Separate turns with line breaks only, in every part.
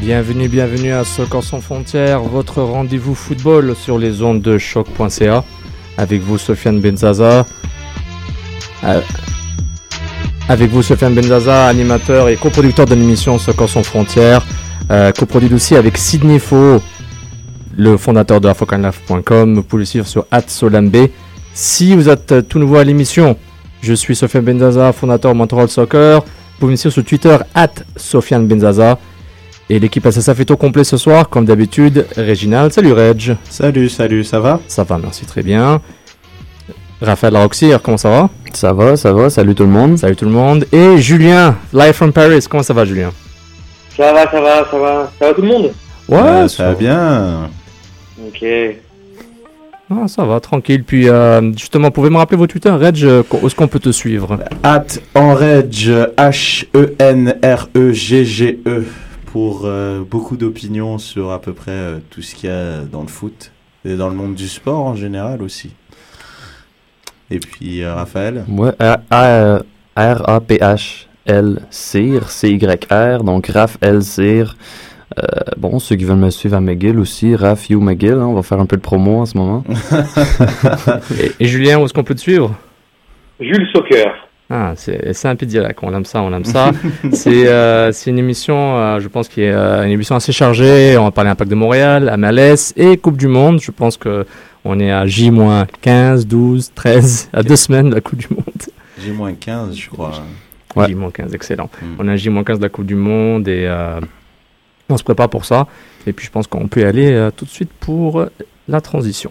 Bienvenue, bienvenue à Soccer sans frontières, votre rendez-vous football sur les ondes de choc.ca. Avec vous, Sofiane Benzaza. Euh, Avec vous, Sofiane Benzaza, animateur et coproducteur de l'émission Soccer sans frontières. Euh, coproduit aussi avec Sidney Faux, le fondateur de AfrocanLife.com. Vous pouvez le suivre sur Solambe. Si vous êtes tout nouveau à l'émission, je suis Sofiane Benzaza, fondateur Montreal Soccer. Vous pouvez me suivre sur Twitter, at Sofiane Benzaza. Et l'équipe SSF est au complet ce soir, comme d'habitude. Réginald, salut Reg.
Salut, salut, ça va?
Ça va, merci très bien. Raphaël Roxir, comment ça va?
Ça va, ça va, salut tout le monde.
Salut tout le monde. Et Julien, live from Paris, comment ça va Julien?
Ça va, ça va, ça va. Ça va tout le monde?
Ouais,
Euh, ça va bien.
Ok.
Ah, ça va, tranquille. Puis euh, justement, pouvez me rappeler vos Twitter, Reg, où est-ce qu'on peut te suivre?
At Enreg, H-E-N-R-E-G-G-E, pour euh, beaucoup d'opinions sur à peu près euh, tout ce qu'il y a dans le foot et dans le monde du sport en général aussi. Et puis euh, Raphaël
Ouais, R- R- R-A-P-H-L Cyr, donc Raph L Cyr. Euh, bon, ceux qui veulent me suivre à McGill aussi, Raph You McGill, hein, on va faire un peu de promo en ce moment.
et, et Julien, où est-ce qu'on peut te suivre?
Jules Soccer.
Ah, c'est direct, on aime ça, on aime ça. c'est euh, c'est une émission, euh, je pense, qui est euh, une émission assez chargée. On va parler Impact de Montréal, MLS et Coupe du Monde. Je pense que on est à J-15, 12, 13, à deux semaines de la Coupe du Monde.
J-15, je crois.
Ouais.
J-15, excellent.
Mm.
On a J-15 de la Coupe du Monde et on se prépare pour ça. Et puis je pense qu'on peut y aller tout de suite pour la transition.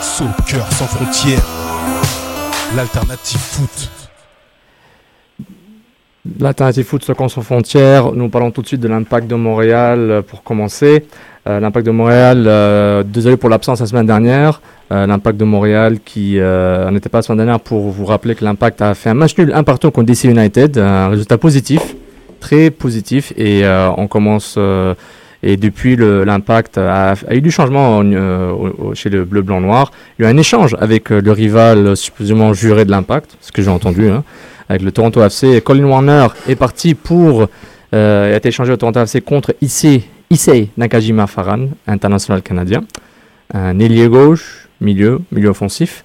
Soccer sans frontières, l'alternative foot.
L'alternative foot, sans frontières. Nous parlons tout de suite de l'impact de Montréal euh, pour commencer. Euh, l'impact de Montréal, euh, désolé pour l'absence la semaine dernière. L'impact de Montréal qui n'était pas la semaine dernière pour vous rappeler que l'impact a fait un match nul, un partout contre DC United. Un résultat positif, très positif. Et on commence. Et depuis, l'impact a, eu du changement euh, chez le bleu, blanc, noir. Il y a eu un échange avec euh, le rival supposément juré de l'impact, ce que j'ai entendu. Hein avec le Toronto FC. Colin Warner est parti pour. Euh, a été échangé au Toronto FC contre Issei, Issei Nakajima Faran, international canadien. Un ailier gauche, milieu, milieu offensif.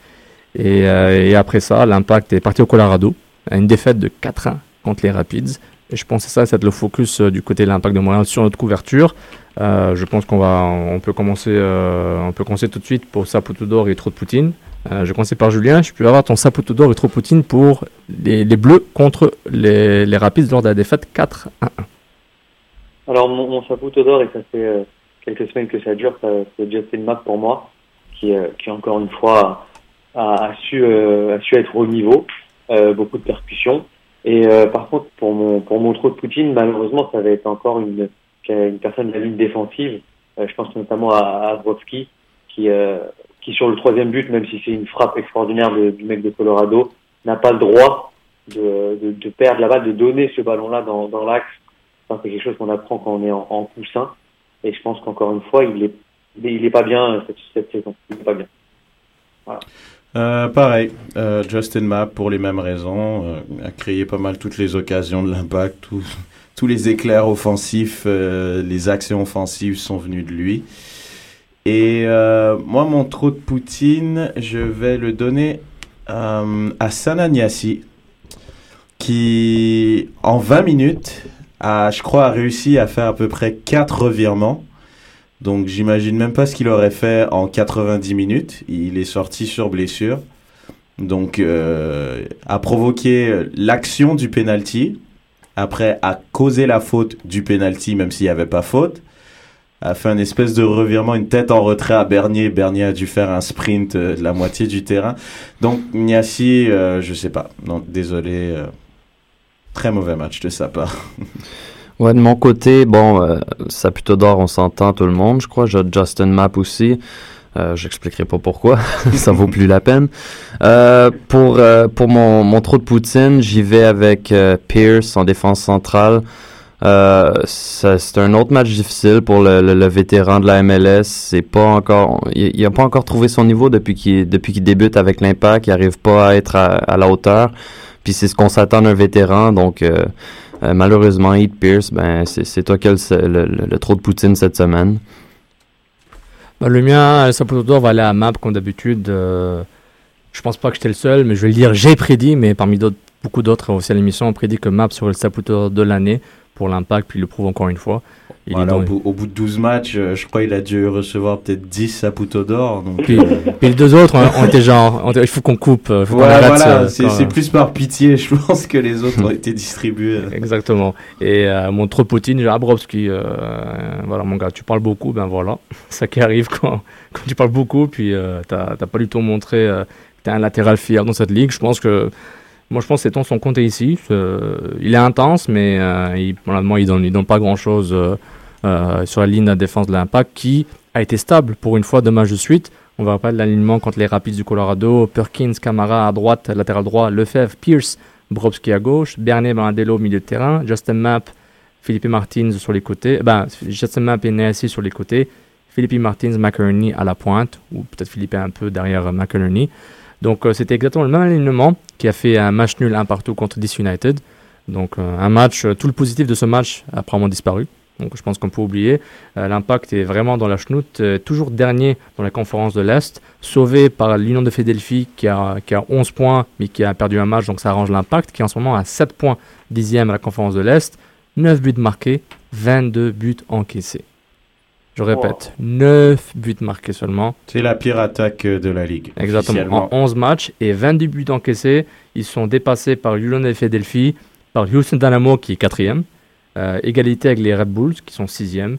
Et, euh, et après ça, l'impact est parti au Colorado. à Une défaite de 4-1 contre les Rapids. Et je pense que ça, c'est le focus euh, du côté de l'impact de Montréal sur notre couverture. Euh, je pense qu'on va, on peut commencer, euh, on peut commencer tout de suite pour Saputo d'or et trop de Poutine. Euh, je commencer par Julien. Je peux avoir ton Saputo d'or et trop Poutine pour les, Bleus contre les, les Rapids lors de la défaite 4-1.
Alors, mon, mon sapote d'or, et ça fait quelques semaines que ça dure, c'est Justin Mack pour moi, qui, qui encore une fois a, a su, a su être au niveau, beaucoup de percussions. Et euh, par contre, pour mon, pour mon trou de Poutine, malheureusement, ça va être encore une, une personne de la ligne défensive. Euh, je pense notamment à, Brovski, qui, euh, qui sur le troisième but, même si c'est une frappe extraordinaire de- du mec de Colorado, n'a pas le droit de, de, de perdre la balle, de donner ce ballon-là dans, dans l'axe. Enfin, c'est quelque chose qu'on apprend quand on est en, en coussin. Et je pense qu'encore une fois, il est, il est, pas bien cette, cette saison. Il est pas bien.
Euh, pareil, euh, Justin Mapp, pour les mêmes raisons, euh, a créé pas mal toutes les occasions de l'impact, tous- les éclairs offensifs, les actions offensives sont venues de lui. Et moi, mon trou de Poutine, je vais le donner à Sananiasi, qui, en 20 minutes, a, je crois, a réussi à faire à peu près 4 revirements. Donc j'imagine même pas ce qu'il aurait fait en 90 minutes. Il est sorti sur blessure. Donc euh, a provoqué l'action du penalty. Après a causé la faute du penalty même s'il n'y avait pas faute. A fait un espèce de revirement, une tête en retrait à Bernier. Bernier a dû faire un sprint euh, de la moitié du terrain. Donc Niassi, euh, je sais pas. Non, désolé. euh, Très mauvais match de sa part.
Ouais, de mon côté, bon, euh, Saputo d'or, on s'entend tout le monde, je crois. J'ai Justin Mapp aussi. Euh, J'expliquerai pas pourquoi, ça vaut plus la peine. Euh, pour euh, pour mon, mon trou de poutine, j'y vais avec euh, Pierce en défense centrale. Euh, c'est un autre match difficile pour le, le, le vétéran de la MLS. C'est pas encore, il, il a pas encore trouvé son niveau depuis qu'il depuis qu'il débute avec l'Impact. Il arrive pas à être à, à la hauteur. Puis c'est ce qu'on s'attend d'un vétéran. Donc euh, euh, malheureusement, Heath Pierce, ben c'est toi qui as le, le, trou de poutine cette semaine.
Bah, le mien, le Saputo d'or va aller à Map comme d'habitude. Euh, je pense pas que j'étais le seul, mais je vais le dire, j'ai prédit, mais parmi beaucoup d'autres aussi à l'émission ont prédit que Map serait le Saputo de l'année pour l'impact, puis il le prouve encore une fois. Il est
Voilà,
dans-
au, bout, au bout de 12 matchs, euh, je crois qu'il a dû recevoir peut-être 10 Saputo d'or. Donc,
Puis,
euh,
puis les deux autres ont, été genre, il faut qu'on coupe, euh, faut
voilà, c'est plus par pitié, je pense, que les autres ont été distribués.
Exactement. Et euh, mon trop Poutine, j'ai Abrowski, euh, voilà mon gars, tu parles beaucoup, ben voilà, ça qui arrive quand, quand tu parles beaucoup, puis t'as pas du tout montré que t'es un latéral fier dans cette ligue. Je pense que, moi je pense que ces temps sont comptés ici. Euh, il est intense, mais euh, il, normalement il donne, il donne pas grand chose sur la ligne de défense de l'impact qui a été stable pour une fois deux matchs de suite. On va rappeler l'alignement contre les Rapids du Colorado, Perkins, Camara à droite, latéral droit, Lefebvre, Pierce, Bobrovski à gauche, Bernet, Bernardello au milieu de terrain, Justin Mapp, Philippe Martins sur les côtés, ben, Justin Mapp et Nancy sur les côtés, Philippe Martins, McInerney à la pointe, ou peut-être Philippe un peu derrière euh, McInerney. Donc euh, c'était exactement le même alignement qui a fait un match nul un partout contre DC United. Donc euh, un match, euh, tout le positif de ce match a probablement disparu. Donc je pense qu'on peut oublier. Euh, L'impact est vraiment dans la chenoute, euh, toujours dernier dans la conférence de l'Est, sauvé par l'Union de Philadelphie qui a, qui a 11 points mais qui a perdu un match, donc ça arrange l'impact, qui est en ce moment à 7 points, dixième à la conférence de l'Est, 9 buts marqués, 22 buts encaissés. Je répète, 9 buts marqués seulement.
C'est la pire attaque de la ligue.
Exactement. En 11 matchs et 22 buts encaissés, ils sont dépassés par Union de Philadelphie, par Houston Dynamo qui est quatrième, égalité avec les Red Bulls qui sont sixième.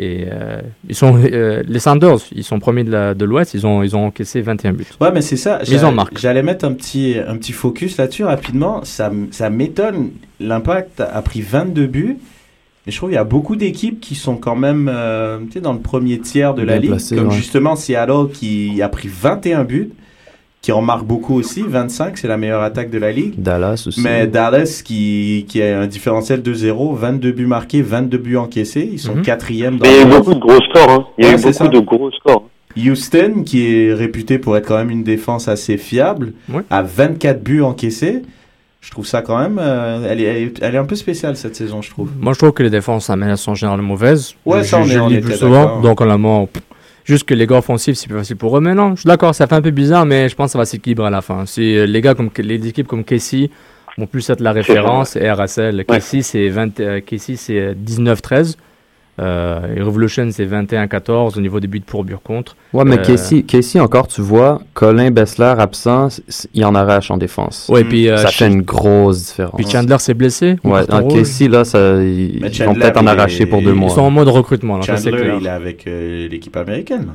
Et euh, ils sont euh, les Sanders, ils sont premiers de l'Ouest, ils ont ils ont encaissé 21 buts.
Ouais, mais c'est ça. J'allais mettre un petit, un petit focus là-dessus rapidement. Ça, ça m'étonne. L'impact a pris 22 buts. Mais je trouve qu'il y a beaucoup d'équipes qui sont quand même euh, tu sais, dans le premier tiers de la
Bien
ligue.
placées,
comme
ouais.
justement Seattle qui a pris 21 buts, qui en marque beaucoup aussi. 25, c'est la meilleure attaque de la ligue.
Dallas aussi.
Mais Dallas qui, qui a un différentiel de 0, 22 buts marqués, 22 buts encaissés. Ils sont
Mhm.
quatrième dans
Mais il y a eu
le-
beaucoup de gros scores. Hein. Il y a
Ouais,
eu beaucoup
ça.
de gros scores.
Houston, qui est réputé pour être quand même une défense assez fiable,
Ouais.
a 24 buts encaissés. Je trouve ça quand même. euh, elle, est, elle, est, un peu spéciale cette saison, je trouve.
Moi je trouve que les défenses à sont généralement mauvaises.
Ouais,
je,
ça, on
je
est- on
plus souvent. Donc en amont, pff, juste que les gars offensifs c'est plus facile pour eux. Mais non, je suis d'accord, ça fait un peu bizarre, mais je pense que ça va s'équilibrer à la fin. Si euh, les gars comme les équipes comme Casey vont plus être la référence et RSL. Casey c'est 20, euh, Casey c'est euh, 19-13. Euh, et Revolution c'est 21-14 au niveau des buts pour but contre.
Ouais, mais
Euh,
Casey, Casey, encore, tu vois, Colin Bessler absent, il en arrache en défense.
Ouais,
Mm.
puis, euh,
ça fait une grosse différence.
puis Chandler s'est blessé.
Ouais,
rouge.
Casey, là, ça, ils, vont peut-être en arracher pour deux mois.
Ils sont en mode recrutement, là, ça c'est
Chandler,
clair.
il est avec euh, l'équipe américaine.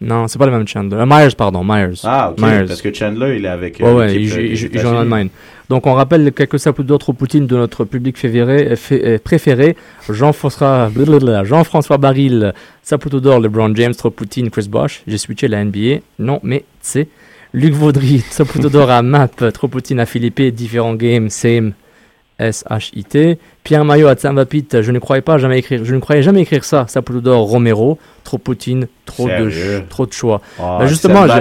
Non, c'est pas le même Chandler. Euh, Myers, pardon, Myers.
Ah, ok.
Myers.
Parce que Chandler, il est avec. euh,
Ouais, ouais, il- joue en. Allemagne. Donc on rappelle quelques sapots d'autres Poutine de notre public février, euh, fé- euh, préféré. Jean-François blablabla, Jean-François Baril, Saputo d'or, LeBron James, trop Poutine, Chris Bosh. J'ai switché la NBA. Non, mais c'est Luc Vaudry, Saputo d'or à Map, trop Poutine à Philippe, différents games, same. S-H-I-T. Pierre Maillot à Tsambapit, je ne croyais pas jamais écrire, je ne croyais jamais écrire ça. Saputo d'or, Romero, trop Poutine, trop de, ch- trop de choix.
Oh,
Bah, justement, j'ai-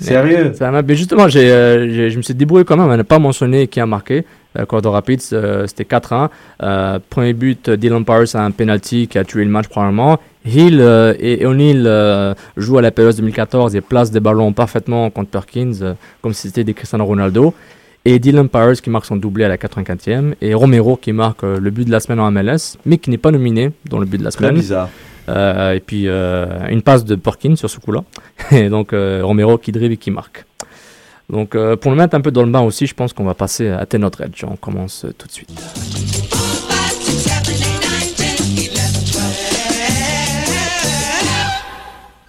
Sérieux?
Mais justement, j'ai, euh, j'ai- je me suis débrouillé quand même à ne pas mentionner qui a marqué. Euh, Cordo Rapids, euh, c'était 4-1. Euh, premier but, Dylan Powers a un penalty qui a tué le match probablement. Hill euh, et O'Neill jouent à la PLS 2014 et placent des ballons parfaitement contre Perkins, comme si c'était des Cristiano Ronaldo. Et Dylan Powers qui marque son doublé à la 84e. Et Romero qui marque euh, le but de la semaine en MLS, mais qui n'est pas nominé dans le but de la
Très
semaine.
bizarre.
Euh, et puis euh, une passe de Porkin sur ce coup-là. Et donc euh, Romero qui dribble et qui marque. Donc pour le mettre un peu dans le bain aussi, je pense qu'on va passer à Tenor Edge. On commence tout de suite.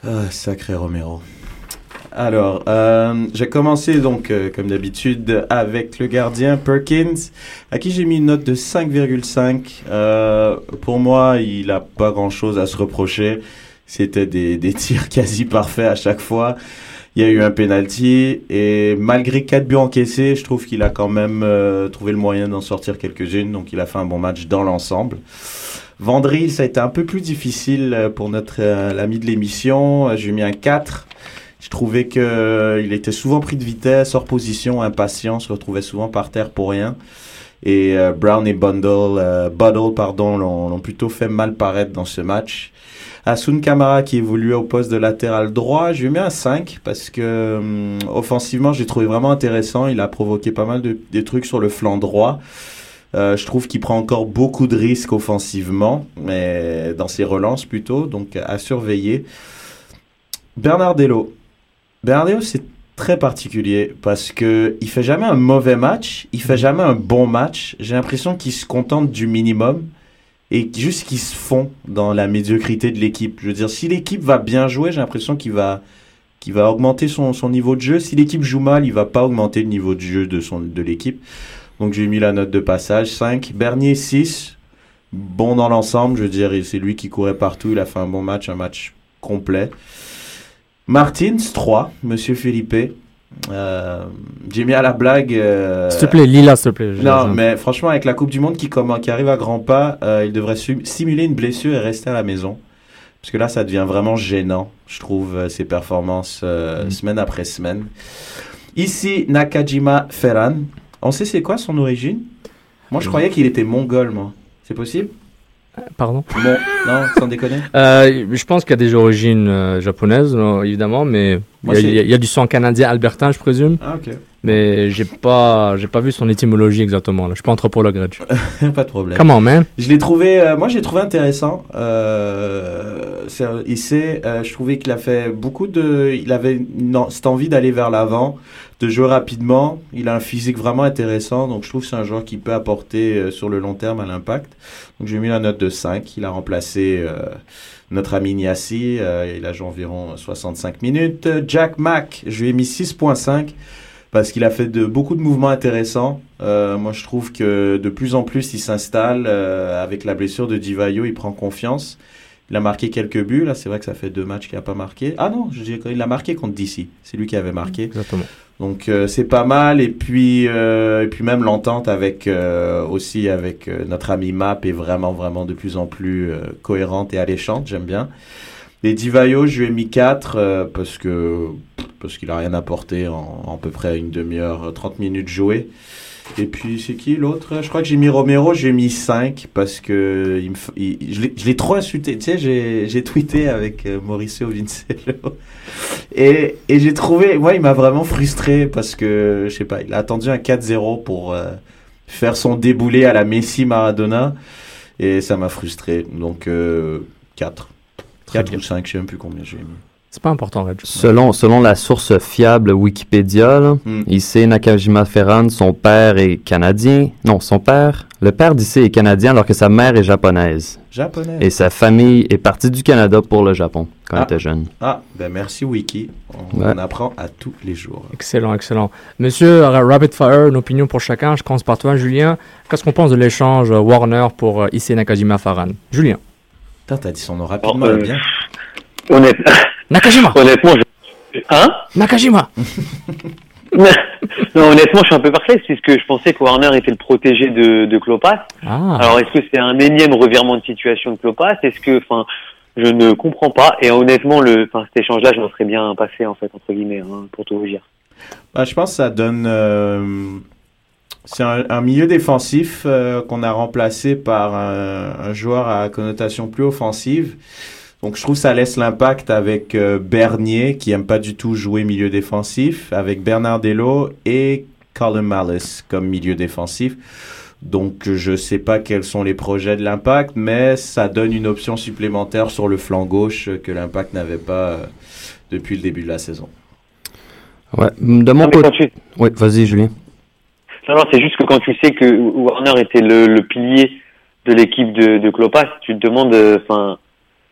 Ah, sacré Romero. Alors, euh, j'ai commencé donc, euh, comme d'habitude, avec le gardien Perkins, à qui j'ai mis une note de 5,5. Euh, pour moi, il a pas grand-chose à se reprocher. C'était des, des tirs quasi parfaits à chaque fois. Il y a eu un penalty et malgré quatre buts encaissés, je trouve qu'il a quand même euh, trouvé le moyen d'en sortir quelques-unes. Donc, il a fait un bon match dans l'ensemble. Vendry, ça a été un peu plus difficile pour notre l'ami de l'émission. J'ai mis un 4. Je trouvais que euh, était souvent pris de vitesse, hors position, impatient, se retrouvait souvent par terre pour rien. Et euh, Brown et Bundle, euh, Buddle, pardon, l'ont plutôt fait mal paraître dans ce match. Asun Kamara qui évoluait au poste de latéral droit, je lui mets un 5 parce que hum, offensivement, j'ai trouvé vraiment intéressant. Il a provoqué pas mal de des trucs sur le flanc droit. Je trouve qu'il prend encore beaucoup de risques offensivement, mais dans ses relances plutôt, donc à surveiller. Bernardello. Bernardello, c'est très particulier parce que il fait jamais un mauvais match, il fait jamais un bon match. J'ai l'impression qu'il se contente du minimum et juste qu'il se fond dans la médiocrité de l'équipe. Je veux dire, si l'équipe va bien jouer, j'ai l'impression qu'il va augmenter son, son niveau de jeu. Si l'équipe joue mal, il va pas augmenter le niveau de jeu de son de l'équipe. Donc j'ai mis la note de passage 5. Bernier 6. Bon dans l'ensemble, je veux dire, c'est lui qui courait partout, il a fait un bon match, un match complet. Martins 3, Monsieur Philippe. Euh, j'ai mis à la blague. euh,
S'il te plaît, Lila, s'il te plaît.
non, mais franchement, avec la Coupe du Monde qui, arrive à grands pas, euh, il devrait simuler une blessure et rester à la maison. Parce que là, ça devient vraiment gênant, je trouve, euh, ses performances
Mm.
semaine après semaine. Ici, Nakajima Ferran. On sait c'est quoi son origine? Moi, je
Mm.
croyais qu'il était mongol, moi. C'est possible?
Pardon
non, sans déconner.
Euh, je pense qu'il y a des origines euh, japonaises, non, évidemment, mais il
Moi,
y, a-
c'est-
il y a- il y a du sang canadien albertain, je présume.
Ah, ok.
Mais j'ai pas, j'ai pas vu son étymologie exactement. Là. Je suis pas anthropologue, Reg.
Pas de problème.
Comment, man
Je l'ai trouvé, euh, moi j'ai trouvé intéressant. Il sait, je trouvais qu'il a fait beaucoup de, il avait une cette envie d'aller vers l'avant, de jouer rapidement. Il a un physique vraiment intéressant, donc je trouve que c'est un joueur qui peut apporter euh, sur le long terme à l'impact. Donc j'ai mis la note de 5. Il a remplacé euh, notre ami Niassi. euh, il a joué environ 65 minutes. Jack Mack, je lui ai mis 6.5 parce qu'il a fait de, beaucoup de mouvements intéressants. Euh, moi, je trouve que de plus en plus, il s'installe euh, avec la blessure de Divayo, il prend confiance. Il a marqué quelques buts. Là, c'est vrai que ça fait deux matchs qu'il n'a pas marqué. Ah non, je dirais qu'il a marqué contre DC. C'est lui qui avait marqué.
Exactement.
Donc euh, c'est pas mal. Et puis euh, et puis même l'entente avec euh, aussi avec notre ami Map est vraiment vraiment de plus en plus cohérente et alléchante. J'aime bien. Et Divayo, je lui ai mis 4 parce que parce qu'il a rien apporté en, en à peu près une demi-heure, 30 minutes jouées. Et puis c'est qui l'autre? Je crois que j'ai mis Romero, j'ai mis 5 parce que il me, f- il- je l'ai- trop insulté. Tu sais, j'ai tweeté avec euh, Mauricio Vincello. Et, et j'ai trouvé, moi, il m'a vraiment frustré parce que, je sais pas, il a attendu un 4-0 pour euh, faire son déboulé à la Messi Maradona. Et ça m'a frustré. Donc, euh, 4.
Très
4
bien.
ou 5, je sais même plus combien j'ai mis.
C'est pas important, Reg.
Selon, selon la source fiable Wikipédia, là,
Hmm.
Issei Nakajima Ferran, son père est canadien. Non, son père, le père d'Issei est canadien alors que sa mère est japonaise.
Japonais.
Et sa famille est partie du Canada pour le Japon quand
Ah.
il était jeune.
Ah, ben merci Wiki. On,
Ouais.
on apprend à tous les jours.
Excellent, excellent. Monsieur euh, Rapid Fire, une opinion pour chacun. Je commence par toi, Julien. Qu'est-ce qu'on pense de l'échange euh, Warner pour euh, Issei Nakajima Faran Julien.
Putain, t'as dit son nom rapidement,
euh,
bien.
Honnête-
Nakajima
honnêtement, je... Hein
Nakajima
Non, honnêtement, je suis un peu perplexe puisque je pensais que Warner était le protégé de, de Klopas.
Ah,
Alors, est-ce que c'est un énième revirement de situation de Klopas Est-ce que, enfin, je ne comprends pas. Et honnêtement, le, enfin, cet échange-là, je m'en serais bien passé, en fait, entre guillemets, hein, pour tout vous dire.
Bah, je pense que ça donne. euh, c'est un, un milieu défensif euh, qu'on a remplacé par un, un joueur à connotation plus offensive. Donc je trouve que ça laisse l'impact avec euh, Bernier, qui aime pas du tout jouer milieu défensif, avec Bernardello et Colin Malice comme milieu défensif. Donc je sais pas quels sont les projets de l'impact, mais ça donne une option supplémentaire sur le flanc gauche que l'impact n'avait pas euh, depuis le début de la saison.
Ouais. De mon côté.
quand tu-
Oui, vas-y, Julien.
Non, non, c'est juste que quand tu sais que Warner était le, le pilier de l'équipe de, de Klopas, tu te demandes, euh,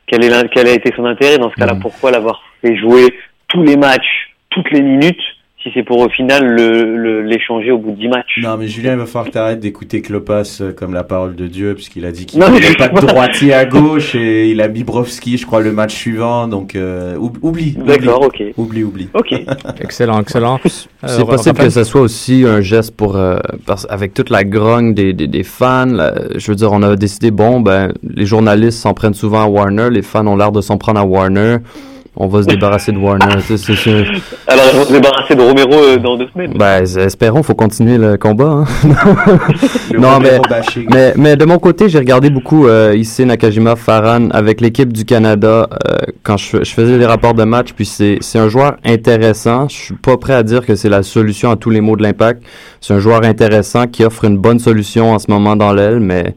quel, est quel a été son intérêt dans ce cas-là
Mhm.
Pourquoi l'avoir fait jouer tous les matchs, toutes les minutes si c'est pour au final le- l'échanger au bout de 10 matchs.
Non, mais Julien, il va falloir que t'arrêtes d'écouter Klopas euh, comme la parole de Dieu, puisqu'il a dit qu'il n'avait pas de droitier à gauche et il a mis Brovski, je crois, le match suivant. Donc, euh, oub- oublie.
D'accord, ok.
Oublie, oublie.
Ok.
Excellent, excellent.
C'est
Euh,
possible que ce soit aussi un geste pour euh, parce- avec toute la grogne des, des, des fans. là, je veux dire, on a décidé bon, ben les journalistes s'en prennent souvent à Warner, les fans ont l'air de s'en prendre à Warner. On va se débarrasser de Warner. C'est- c'est- c'est-
Alors, ils vont se débarrasser de Romero euh, dans deux semaines.
ben, espérons, faut continuer le combat. hein.
Le
Non, mais- de mon côté, j'ai regardé beaucoup euh, ici Nakajima Farhan avec l'équipe du Canada euh, quand je, je faisais des rapports de match. Puis c'est c'est un joueur intéressant. Je suis pas prêt à dire que c'est la solution à tous les maux de l'impact. C'est un joueur intéressant qui offre une bonne solution en ce moment dans l'aile, mais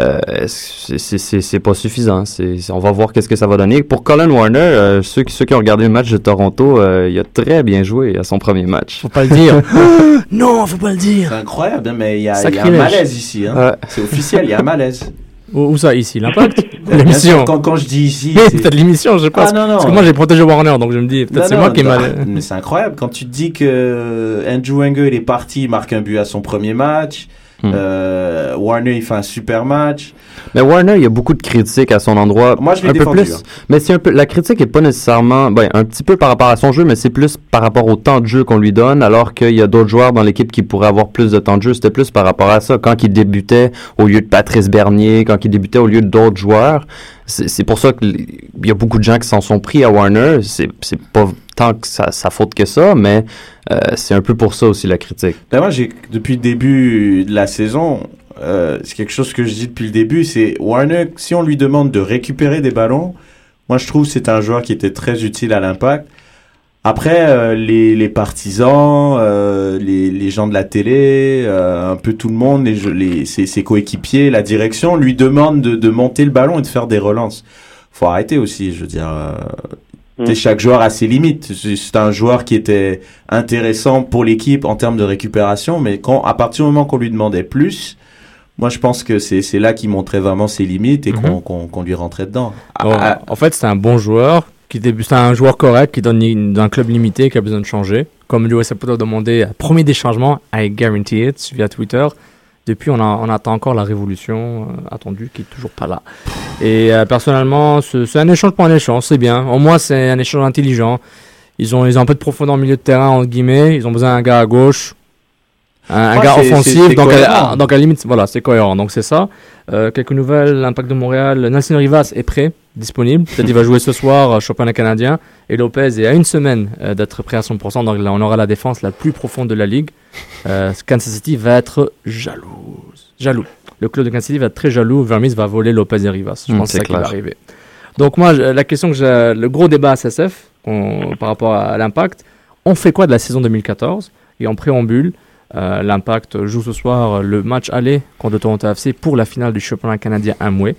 euh, c'est- pas suffisant. C'est- on va voir qu'est-ce que ça va donner. Pour Colin Warner, euh, ceux, qui- ceux qui ont regardé le match de Toronto, euh, il a très bien joué à son premier match.
Faut pas le dire. non, faut pas le dire.
C'est incroyable, hein, mais il y, a- il y a un malaise ici. Hein.
Ouais.
C'est officiel, il y a un malaise.
Où, où ça, ici L'impact L'émission.
Quand, quand je dis ici.
Mais
c'est-
peut-être l'émission, je sais pas.
Ah, non, non.
Parce que moi, j'ai protégé Warner, donc je me dis, peut-être c'est
non,
moi qui ai mal.
Mais c'est incroyable quand tu te dis que Andrew Wenger il est parti, il marque un but à son premier match.
Hmm.
Euh, Warner il fait un super match.
Mais Warner, il y a beaucoup de critiques à son endroit.
Moi je l'ai
un peu plus.
hein.
Mais c'est un peu la critique est pas nécessairement ben un petit peu par rapport à son jeu, mais c'est plus par rapport au temps de jeu qu'on lui donne, alors qu'il y a d'autres joueurs dans l'équipe qui pourraient avoir plus de temps de jeu. C'était plus par rapport à ça quand il débutait au lieu de Patrice Bernier, quand il débutait au lieu d'autres joueurs. C'est pour ça qu'il y a beaucoup de gens qui s'en sont pris à Warner. C'est pas tant que sa, sa faute que ça, mais euh, c'est un peu pour ça aussi la critique.
Ben, depuis le début de la saison, euh, c'est quelque chose que je dis depuis le début, c'est Warner si on lui demande de récupérer des ballons, moi je trouve c'est un joueur qui était très utile à l'impact. Après, euh, les, les partisans, euh, les, les gens de la télé, euh, un peu tout le monde, les, les, ses, ses coéquipiers, la direction lui demandent de, de monter le ballon et de faire des relances. Faut arrêter aussi, je veux dire. euh,
Mm.
sais, Chaque joueur a ses limites. C'est c'est un joueur qui était intéressant pour l'équipe en termes de récupération, mais quand à partir du moment qu'on lui demandait plus, moi je pense que c'est c'est là qu'il montrait vraiment ses limites et qu'on
Mhm.
qu'on qu'on lui rentrait dedans.
Bon,
Ah,
en fait, c'est un bon joueur. Qui débute, c'est un joueur correct qui donne d'un club limité qui a besoin de changer. Comme l'US Saputo a demandé, euh, premier des changements, I guarantee it, via Twitter. Depuis, on, attend encore la révolution euh, attendue qui est toujours pas là. Et euh, personnellement, ce- c'est un échange pour un échange, c'est bien. Au moins, c'est un échange intelligent. Ils ont, ils ont un peu de profondeur au milieu de terrain, entre guillemets. Ils ont besoin d'un gars à gauche, un, gars offensif. Donc, à, donc, à limite, voilà, c'est cohérent. Donc, c'est ça. Euh, quelques nouvelles, l'impact de Montréal. Nelson Rivas est prêt, disponible. Peut-être il va jouer ce soir, euh, championnat canadien. Et Lopez est à une semaine euh, d'être prêt à 100%. Donc là, on aura la défense la plus profonde de la ligue. Euh, Kansas City va être jalouse. Jaloux. Le club de Kansas City va être très jaloux. Vermis va voler Lopez et Rivas. Je
Mm,
pense que
c'est
ça qui va arriver. Donc moi, la question que j'ai, le gros débat à SSF on- par rapport à l'impact, on fait quoi de la saison 2014 Et en préambule, euh, l'impact joue ce soir euh, le match aller contre Toronto FC pour la finale du championnat canadien Amway.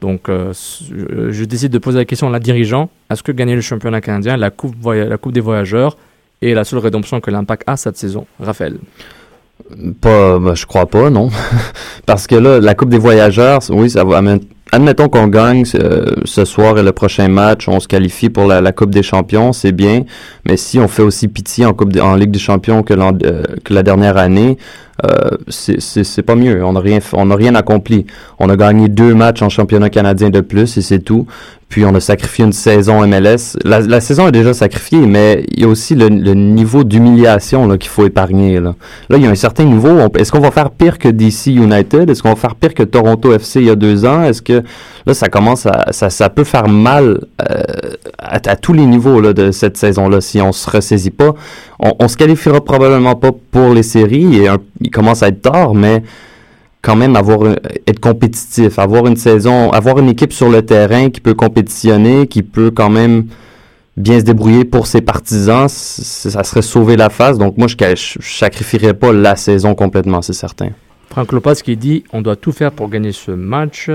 Donc euh, s- je, décide de poser la question à la dirigeant, est-ce que gagner le championnat canadien, la coupe, la coupe des voyageurs, est la seule rédemption que l'impact a cette saison Raphaël?
Pas, ben, je crois pas, non. Parce que là, la Coupe des voyageurs, oui, ça va. Admettons qu'on gagne euh, ce soir et le prochain match, on se qualifie pour la, la Coupe des champions, c'est bien. Mais si on fait aussi pitié en Coupe des- en Ligue des champions que, euh, que la dernière année, euh, c'est- pas mieux. On n'a rien, on a rien accompli. On a gagné deux matchs en championnat canadien de plus et c'est tout. Puis on a sacrifié une saison MLS. La, la saison est déjà sacrifiée, mais il y a aussi le, le niveau d'humiliation qu'il faut épargner. Là. Là, il y a un certain niveau. Est-ce qu'on va faire pire que DC United? Est-ce qu'on va faire pire que Toronto FC il y a deux ans? Est-ce que là, ça commence à, ça, ça peut faire mal euh, à, tous les niveaux là, de cette saison-là si on se ressaisit pas. On, on se qualifiera probablement pas pour les séries et il commence à être tard, mais quand même avoir un- être compétitif, avoir une saison, avoir une équipe sur le terrain qui peut compétitionner, qui peut quand même bien se débrouiller pour ses partisans, ça serait sauver la face. Donc moi, je, je, je sacrifierais pas la saison complètement, c'est certain.
Franck Lopez qui dit on doit tout faire pour gagner ce match.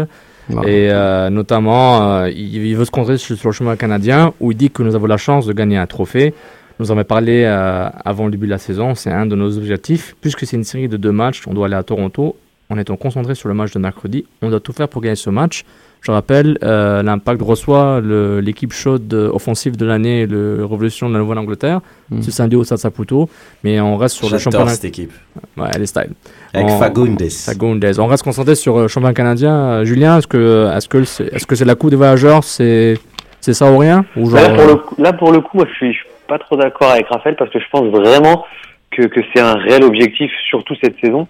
Et euh, notamment, euh, il, veut se concentrer sur, sur le chemin canadien où il dit que nous avons la chance de gagner un trophée. Nous en avons parlé euh, avant le début de la saison, c'est un de nos objectifs. Puisque c'est une série de deux matchs, on doit aller à Toronto. En étant concentré sur le match de mercredi, on doit tout faire pour gagner ce match. Je rappelle, euh, l'Impact reçoit le- l'équipe chaude offensive de l'année, le Révolution de la Nouvelle-Angleterre,
Mm.
ce samedi au Stade Saputo. Mais on reste sur le championnat.
cette équipe.
Ouais, elle est style.
Avec
En-
Fagundes.
Fagundes. On reste concentré sur le championnat canadien. Euh, Julien, est-ce que est-ce que c'est est-ce que c'est la coupe des voyageurs? C'est c'est ça ou rien? Ou genre,
Là, pour
euh,
le coup, là, pour le coup, moi, je suis, je suis pas trop d'accord avec Raphaël parce que je pense vraiment que, que c'est un réel objectif, surtout cette saison.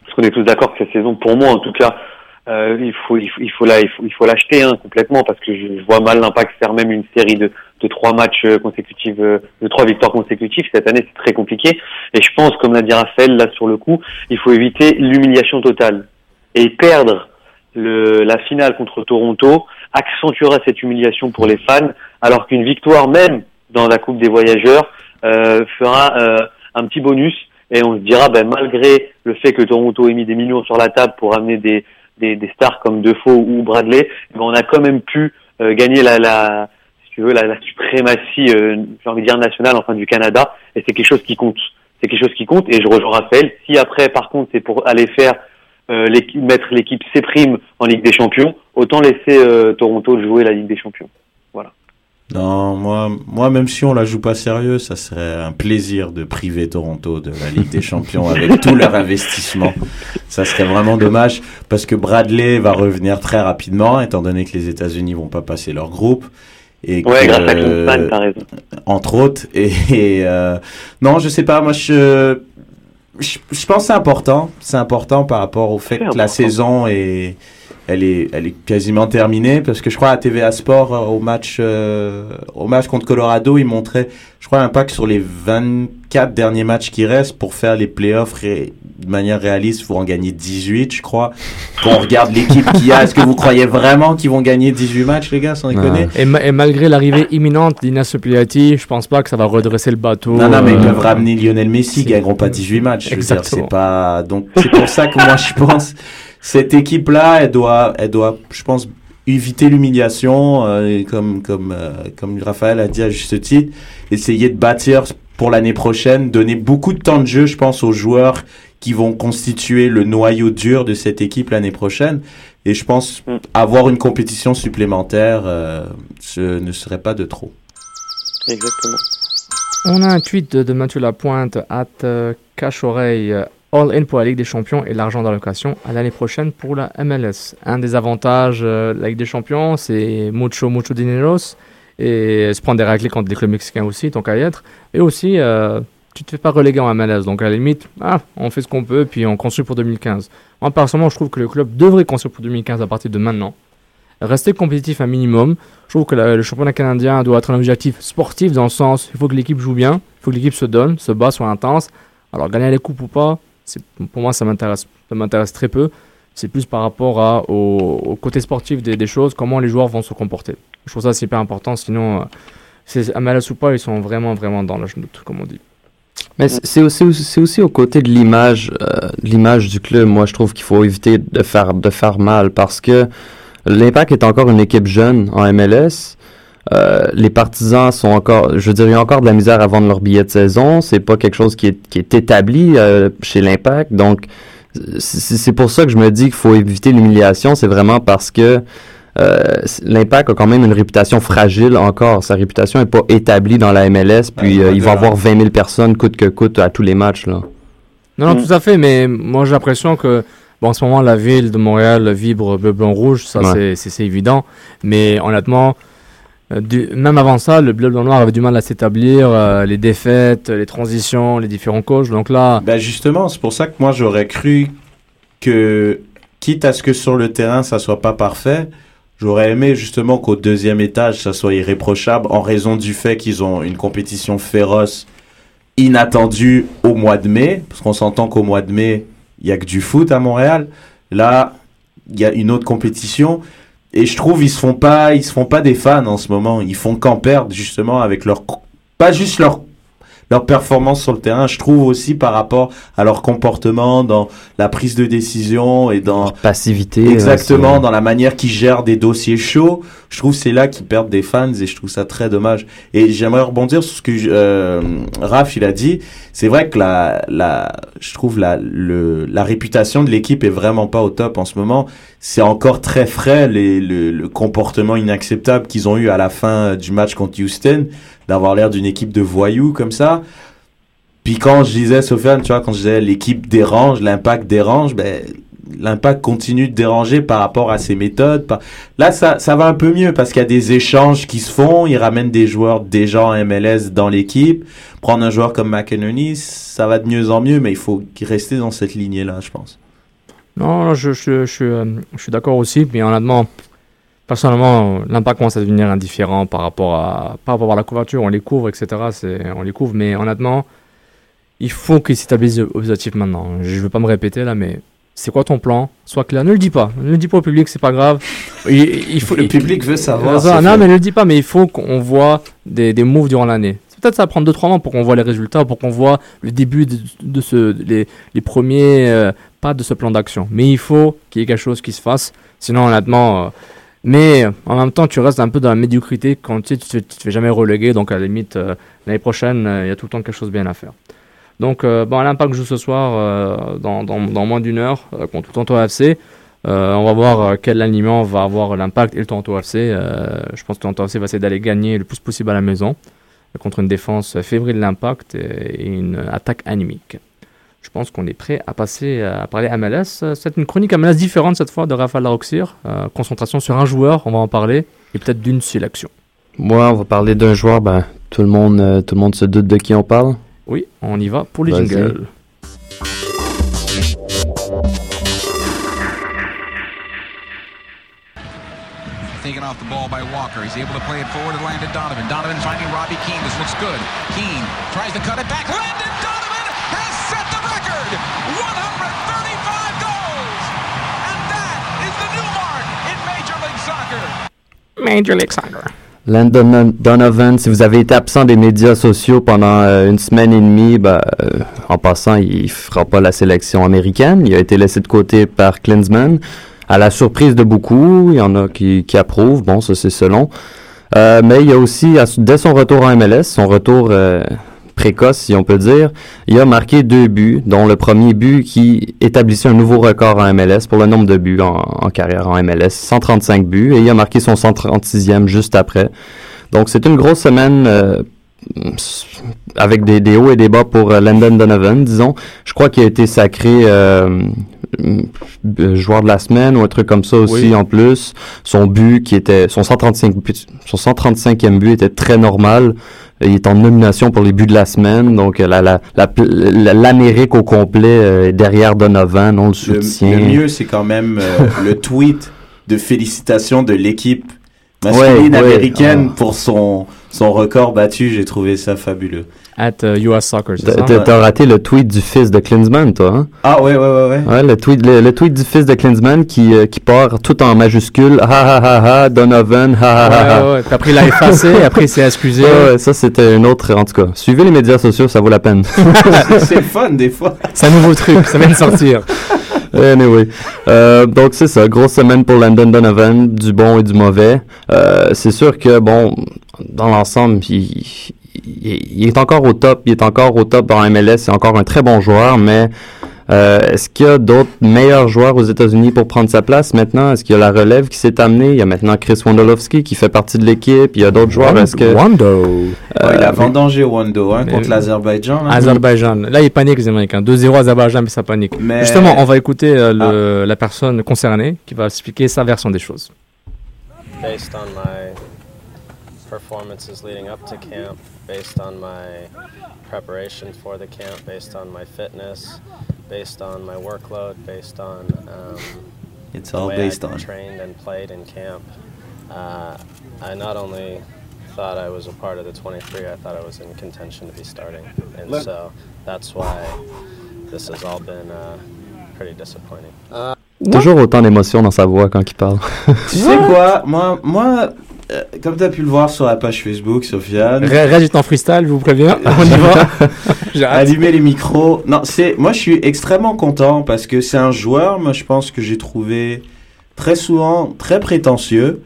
Parce qu'on est tous d'accord que cette saison, pour moi en tout cas, euh, il faut, il faut, il faut la, l'acheter hein, complètement parce que je, je vois mal l'impact faire même une série de, de trois matchs euh, consécutifs, euh, de trois victoires consécutives. Cette année, c'est très compliqué. Et je pense, comme l'a dit Raphaël, là sur le coup, il faut éviter l'humiliation totale et perdre le, la finale contre Toronto accentuera cette humiliation pour les fans, alors qu'une victoire même dans la Coupe des Voyageurs euh, fera euh, un petit bonus et on se dira, ben, malgré le fait que Toronto ait mis des millions sur la table pour amener des, des, des stars comme Defoe ou Bradley, ben, on a quand même pu euh, gagner la, la, si tu veux, la, la suprématie, euh, j'ai envie de dire nationale, enfin du Canada, et c'est quelque chose qui compte. C'est quelque chose qui compte, et je rejoins Raphaël. Si après, par contre, c'est pour aller faire euh, l'équipe- mettre l'équipe C prime en Ligue des Champions, autant laisser euh, Toronto jouer la Ligue des Champions.
Non, moi, moi, même si on la joue pas sérieux, ça serait un plaisir de priver Toronto de la Ligue des Champions avec tout leur investissement. Ça serait vraiment dommage parce que Bradley va revenir très rapidement, étant donné que les États-Unis vont pas passer leur groupe. Et que,
Ouais, grâce à
entre autres. Et, et, euh, non, je sais pas, moi je, je, je pense que c'est important. C'est important par rapport au fait que la saison est, elle est, elle est quasiment terminée parce que je crois à TVA Sport euh, au match, euh, au match contre Colorado, ils montraient, je crois, l'impact sur les 24 derniers matchs qui restent pour faire les playoffs ré- de manière réaliste. Faut en gagner 18, je crois. Quand on regarde l'équipe qu'il y a, est-ce que vous croyez vraiment qu'ils vont gagner 18 matchs, les gars, sans déconner?
et, ma- et malgré l'arrivée imminente d'Inas Piatti, je pense pas que ça va redresser le bateau.
Non, non, mais ils
euh,
peuvent ramener Lionel Messi, ils gagneront pas 18 matchs. Je veux dire,
Exactement.
c'est pas, donc, c'est pour ça que moi, je pense, cette équipe-là, elle doit, elle doit, je pense, éviter l'humiliation, euh, comme, comme, euh, comme Raphaël a dit à juste titre, essayer de bâtir pour l'année prochaine, donner beaucoup de temps de jeu, je pense, aux joueurs qui vont constituer le noyau dur de cette équipe l'année prochaine. Et je pense
Mm.
avoir une compétition supplémentaire, euh, ce ne serait pas de trop.
Exactement.
On a un tweet de, de Mathieu Lapointe, at euh, cache-oreille, euh, all in pour la Ligue des Champions et l'argent d'allocation à l'année prochaine pour la MLS. Un des avantages euh, de la Ligue des Champions, c'est mucho, mucho dineros et se prendre des raclés contre des clubs mexicains aussi, tant qu'à y être. Et aussi, euh, tu te fais pas reléguer en MLS. Donc à la limite, ah, on fait ce qu'on peut puis on construit pour 2015. Moi, personnellement, je trouve que le club devrait construire pour 2015 à partir de maintenant. Rester compétitif un minimum. Je trouve que le championnat canadien doit être un objectif sportif dans le sens, il faut que l'équipe joue bien, il faut que l'équipe se donne, se bat, soit intense. Alors gagner les coupes ou pas, pour moi ça m'intéresse, ça m'intéresse très peu. C'est plus par rapport à, au, au côté sportif des, choses, comment les joueurs vont se comporter. Je trouve ça super important, sinon, euh, c'est ou pas, ils sont vraiment, vraiment dans le genou, comme on dit.
Mais c'est c'est aussi, c'est aussi aux côtés de l'image, euh, l'image du club. Moi, je trouve qu'il faut éviter de faire, de faire mal parce que l'Impact est encore une équipe jeune en MLS. Euh, les partisans sont encore, je veux dire, il y a encore de la misère à vendre leurs billets de saison. C'est pas quelque chose qui est, qui est établi euh, chez l'Impact. Donc, c'est pour ça que je me dis qu'il faut éviter l'humiliation. C'est vraiment parce que euh, l'Impact a quand même une réputation fragile encore. Sa réputation n'est pas établie dans la MLS. Puis
Ouais,
euh, il va avoir 20 000 personnes coûte que coûte à tous les matchs. Là.
Non, non,
Mm.
tout à fait, mais moi j'ai l'impression que, bon, en ce moment, la ville de Montréal vibre bleu, blanc, rouge, ça
Ouais.
c'est- évident, mais honnêtement, euh, du- même avant ça, le bleu, blanc, noir avait du mal à s'établir, euh, les défaites, les transitions, les différents coachs, donc là,
Ben justement, c'est pour ça que moi j'aurais cru que, quitte à ce que sur le terrain ça soit pas parfait, j'aurais aimé justement qu'au deuxième étage ça soit irréprochable en raison du fait qu'ils ont une compétition féroce inattendue au mois de mai, parce qu'on s'entend qu'au mois de mai il y a que du foot à Montréal. Là, il y a une autre compétition. Et je trouve ils se font pas, ils se font pas des fans en ce moment. Ils font qu'en perdre justement avec leur, pas juste leur leur performance sur le terrain. Je trouve aussi par rapport à leur comportement dans la prise de décision et dans
Passivité.
exactement dans la manière qu'ils gèrent des dossiers chauds. Je trouve c'est là qu'ils perdent des fans et je trouve ça très dommage. Et j'aimerais rebondir sur ce que euh, Raph il a dit. C'est vrai que la la je trouve la le la réputation de l'équipe est vraiment pas au top en ce moment. C'est encore très frais les, le, le comportement inacceptable qu'ils ont eu à la fin du match contre Houston, d'avoir l'air d'une équipe de voyous comme ça. Puis quand je disais, Sofiane, tu vois, quand je disais l'équipe dérange, l'impact dérange, ben, l'impact continue de déranger par rapport à ses méthodes. Là, ça, ça va un peu mieux parce qu'il y a des échanges qui se font. Ils ramènent des joueurs déjà en MLS dans l'équipe. Prendre un joueur comme McEnany, ça va de mieux en mieux, mais il faut rester dans cette lignée-là, je pense.
Non, non, je, je, je, suis, euh, je suis d'accord aussi, mais honnêtement, personnellement, l'impact commence à devenir indifférent par rapport à, par rapport à la couverture. On les couvre, etc. On les couvre, mais honnêtement, il faut qu'ils s'établissent objectifs maintenant. Je ne veux pas me répéter là, mais c'est quoi ton plan? Sois clair. Ne le dis pas. Ne le dis pas au public, c'est pas grave. Il, il faut,
Le public veut savoir.
non,
fait.
mais ne le dis pas, mais il faut qu'on voit des, des moves durant l'année. Peut-être ça va prendre 2-3 mois pour qu'on voit les résultats, pour qu'on voit le début de, ce, les, les premiers euh, pas de ce plan d'action. Mais il faut qu'il y ait quelque chose qui se fasse. Sinon, honnêtement. euh, mais euh, en même temps, tu restes un peu dans la médiocrité quand tu sais, te, te fais jamais reléguer. Donc, à la limite, euh, l'année prochaine, il y a tout le temps quelque chose de bien à faire. Donc, euh, bon, l'Impact joue ce soir dans, dans, moins d'une heure euh, contre Toronto FC. Euh, on va voir quel aliment va avoir l'impact et le Toronto FC. Euh, je pense que Toronto FC va essayer d'aller gagner le plus possible à la maison contre une défense fébrile de l'impact et une attaque anémique. Je pense qu'on est prêt à passer à parler MLS. C'est une chronique MLS différente cette fois de Rafael Laroxir. Euh, concentration sur un joueur, on va en parler, et peut-être d'une sélection.
Moi, on va parler d'un joueur, ben, tout le monde, euh, tout le monde se doute de qui on parle.
Oui, on y va pour les jingles.
Taken off the ball by Walker. He's able to play it forward to Landon Donovan. Donovan finding Robbie Keane. This looks good. Keane tries to cut it back. Landon Donovan has set the record. 135 goals. And that is the new mark in Major League Soccer.
Major League Soccer.
Landon Donovan, si vous avez été absent des médias sociaux pendant euh, une semaine et demie, ben, euh, en passant, il fera pas la sélection américaine. Il a été laissé de côté par Klinsman. À la surprise de beaucoup, il y en a qui, qui approuvent. Bon, ça c'est selon. Euh, mais il y a aussi, dès son retour en MLS, son retour euh, précoce, si on peut dire, il a marqué deux buts, dont le premier but qui établissait un nouveau record en MLS pour le nombre de buts en, en carrière en MLS, 135 buts, et il a marqué son 136e juste après. Donc c'est une grosse semaine euh, avec des, des hauts et des bas pour euh, Landon Donovan, disons. Je crois qu'il a été sacré euh, joueur de la semaine ou un truc comme ça aussi
Oui.
en plus. Son but qui était son 135 but- son 135e but était très normal. Il est en nomination pour les buts de la semaine, donc euh, la- la- l'Amérique au complet euh, est derrière Donovan, on le soutient.
le mieux, c'est quand même euh, le tweet de félicitations de l'équipe masculine
Ouais, ouais,
américaine
ah.
pour son, son record battu. J'ai trouvé ça fabuleux.
At euh, US Soccer,
T'as raté le tweet du fils de Klinsman, toi, hein?
Ah ouais, ouais, ouais, ouais.
Ouais, le tweet, le, le tweet du fils de Klinsman qui, euh, qui part tout en majuscule. Ha ha ha ha, Donovan, ha ha ha ha.
Ouais, ouais, Puis après, il a effacé, après, il s'est excusé.
Ouais, ouais, ça c'était une autre. En tout cas, suivez les médias sociaux, ça vaut la peine.
c'est fun des fois.
C'est un nouveau truc, ça vient de sortir.
anyway, euh, donc c'est ça, grosse semaine pour Landon Donovan, du bon et du mauvais. Euh, c'est sûr que bon, dans l'ensemble, il, il- il est encore au top, il est encore au top en MLS, c'est encore un très bon joueur, mais euh, est-ce qu'il y a d'autres meilleurs joueurs aux États-Unis pour prendre sa place maintenant? Est-ce qu'il y a la relève qui s'est amenée? Il y a maintenant Chris Wondolowski qui fait partie de l'équipe. Il y a d'autres joueurs. Est-ce que
Wando.
Ouais, il a vendangé Wando hein,
mais-
contre l'Azerbaïdjan. là.
Azerbaïdjan. Là, ils paniquent, les Américains. 2-0 Azerbaïdjan, mais ça panique.
Mais-
Justement, on va écouter euh, le- la personne concernée qui va expliquer sa version des choses.
based on my performances leading up to camp, based on my preparation for the camp, based on my fitness, based on my workload, based on um,
It's
the
all
way
based
I
on.
trained and played in camp. Uh, I not only thought I was a part of the 23, I thought I was in contention to be starting, and
Look.
so that's why this has all been uh, pretty disappointing.
toujours autant d'émotion dans sa voix quand il parle
Tu sais quoi, moi, moi, euh, comme tu as pu le voir sur la page Facebook, Sofiane,
est en freestyle, je vous préviens. On y va.
Allumer les micros. Non, c'est moi je suis extrêmement content parce que c'est un joueur, moi je pense que j'ai trouvé très souvent très prétentieux.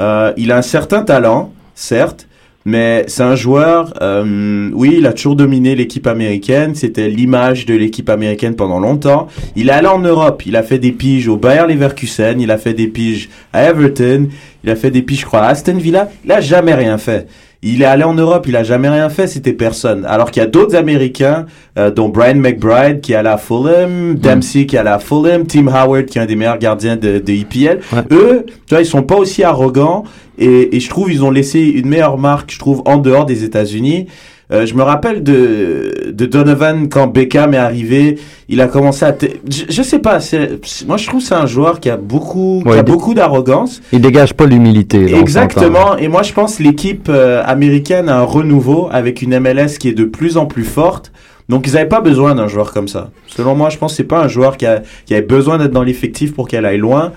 Euh, il a un certain talent, certes, mais c'est un joueur. euh, oui, il a toujours dominé l'équipe américaine. C'était l'image de l'équipe américaine pendant longtemps. Il est allé en Europe. Il a fait des piges au Bayer Leverkusen. Il a fait des piges à Everton. Il a fait des piges, je crois, à Aston Villa. Il a jamais rien fait. Il est allé en Europe, il a jamais rien fait, c'était personne. Alors qu'il y a d'autres Américains, euh, dont Brian McBride qui est allé à Fulham, Dempsey qui est allé à Fulham, Tim Howard qui est un des meilleurs gardiens de, de EPL.
Ouais.
Eux, tu vois, ils sont pas aussi arrogants et, et je trouve ils ont laissé une meilleure marque, je trouve, en dehors des États-Unis. Euh, je me rappelle de, de Donovan quand Beckham est arrivé, il a commencé à... te- Je, je sais pas, c'est- moi je trouve c'est un joueur qui a beaucoup, qui a beaucoup d'arrogance.
Il dégage pas l'humilité.
Exactement. Et moi, je pense l'équipe euh, américaine a un renouveau avec une MLS qui est de plus en plus forte. Donc, ils n'avaient pas besoin d'un joueur comme ça. Selon moi, je pense que c'est pas un joueur qui, a, qui avait besoin d'être dans l'effectif pour qu'elle aille loin.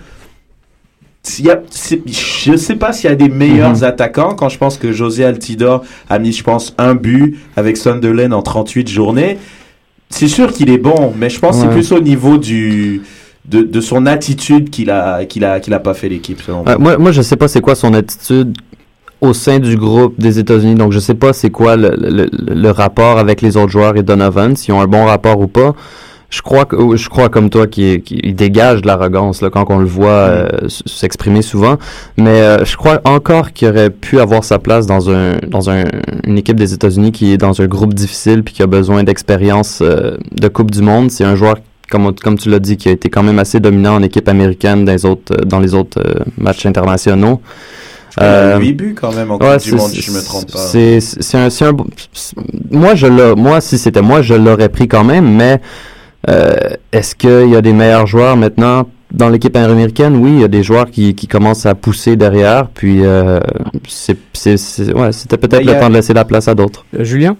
Y a, je sais pas s'il y a des meilleurs
Mhm.
attaquants quand je pense que José Altidor a mis, je pense, un but avec Sunderland en 38 journées. C'est sûr qu'il est bon, mais je pense que c'est plus au niveau du, de, de son attitude qu'il a, qu'il a, qu'il a pas fait l'équipe, moi.
Moi, je sais pas c'est quoi son attitude au sein du groupe des États-Unis. Donc, je sais pas c'est quoi le, le, le rapport avec les autres joueurs et Donovan, s'ils ont un bon rapport ou pas. Je crois que je crois comme toi qu'il dégage de l'arrogance là quand on le voit euh, s- s'exprimer souvent. Mais euh, je crois encore qu'il aurait pu avoir sa place dans un dans un, une équipe des États-Unis qui est dans un groupe difficile puis qui a besoin d'expérience euh, de Coupe du Monde. C'est un joueur comme, comme tu l'as dit, qui a été quand même assez dominant en équipe américaine dans les autres, euh, dans les autres euh, matchs internationaux.
Il a
Euh,
8 buts quand même en
ouais,
Coupe du Monde, si je me trompe pas.
C'est un, un moi je moi si c'était moi je l'aurais pris quand même, mais euh, est-ce qu'il y a des meilleurs joueurs maintenant dans l'équipe américaine? Oui, il y a des joueurs qui, qui commencent à pousser derrière, puis euh, c'est c'est- c'est- ouais, c'était peut-être
Ben,
le temps de laisser la place à d'autres.
Euh, Julien?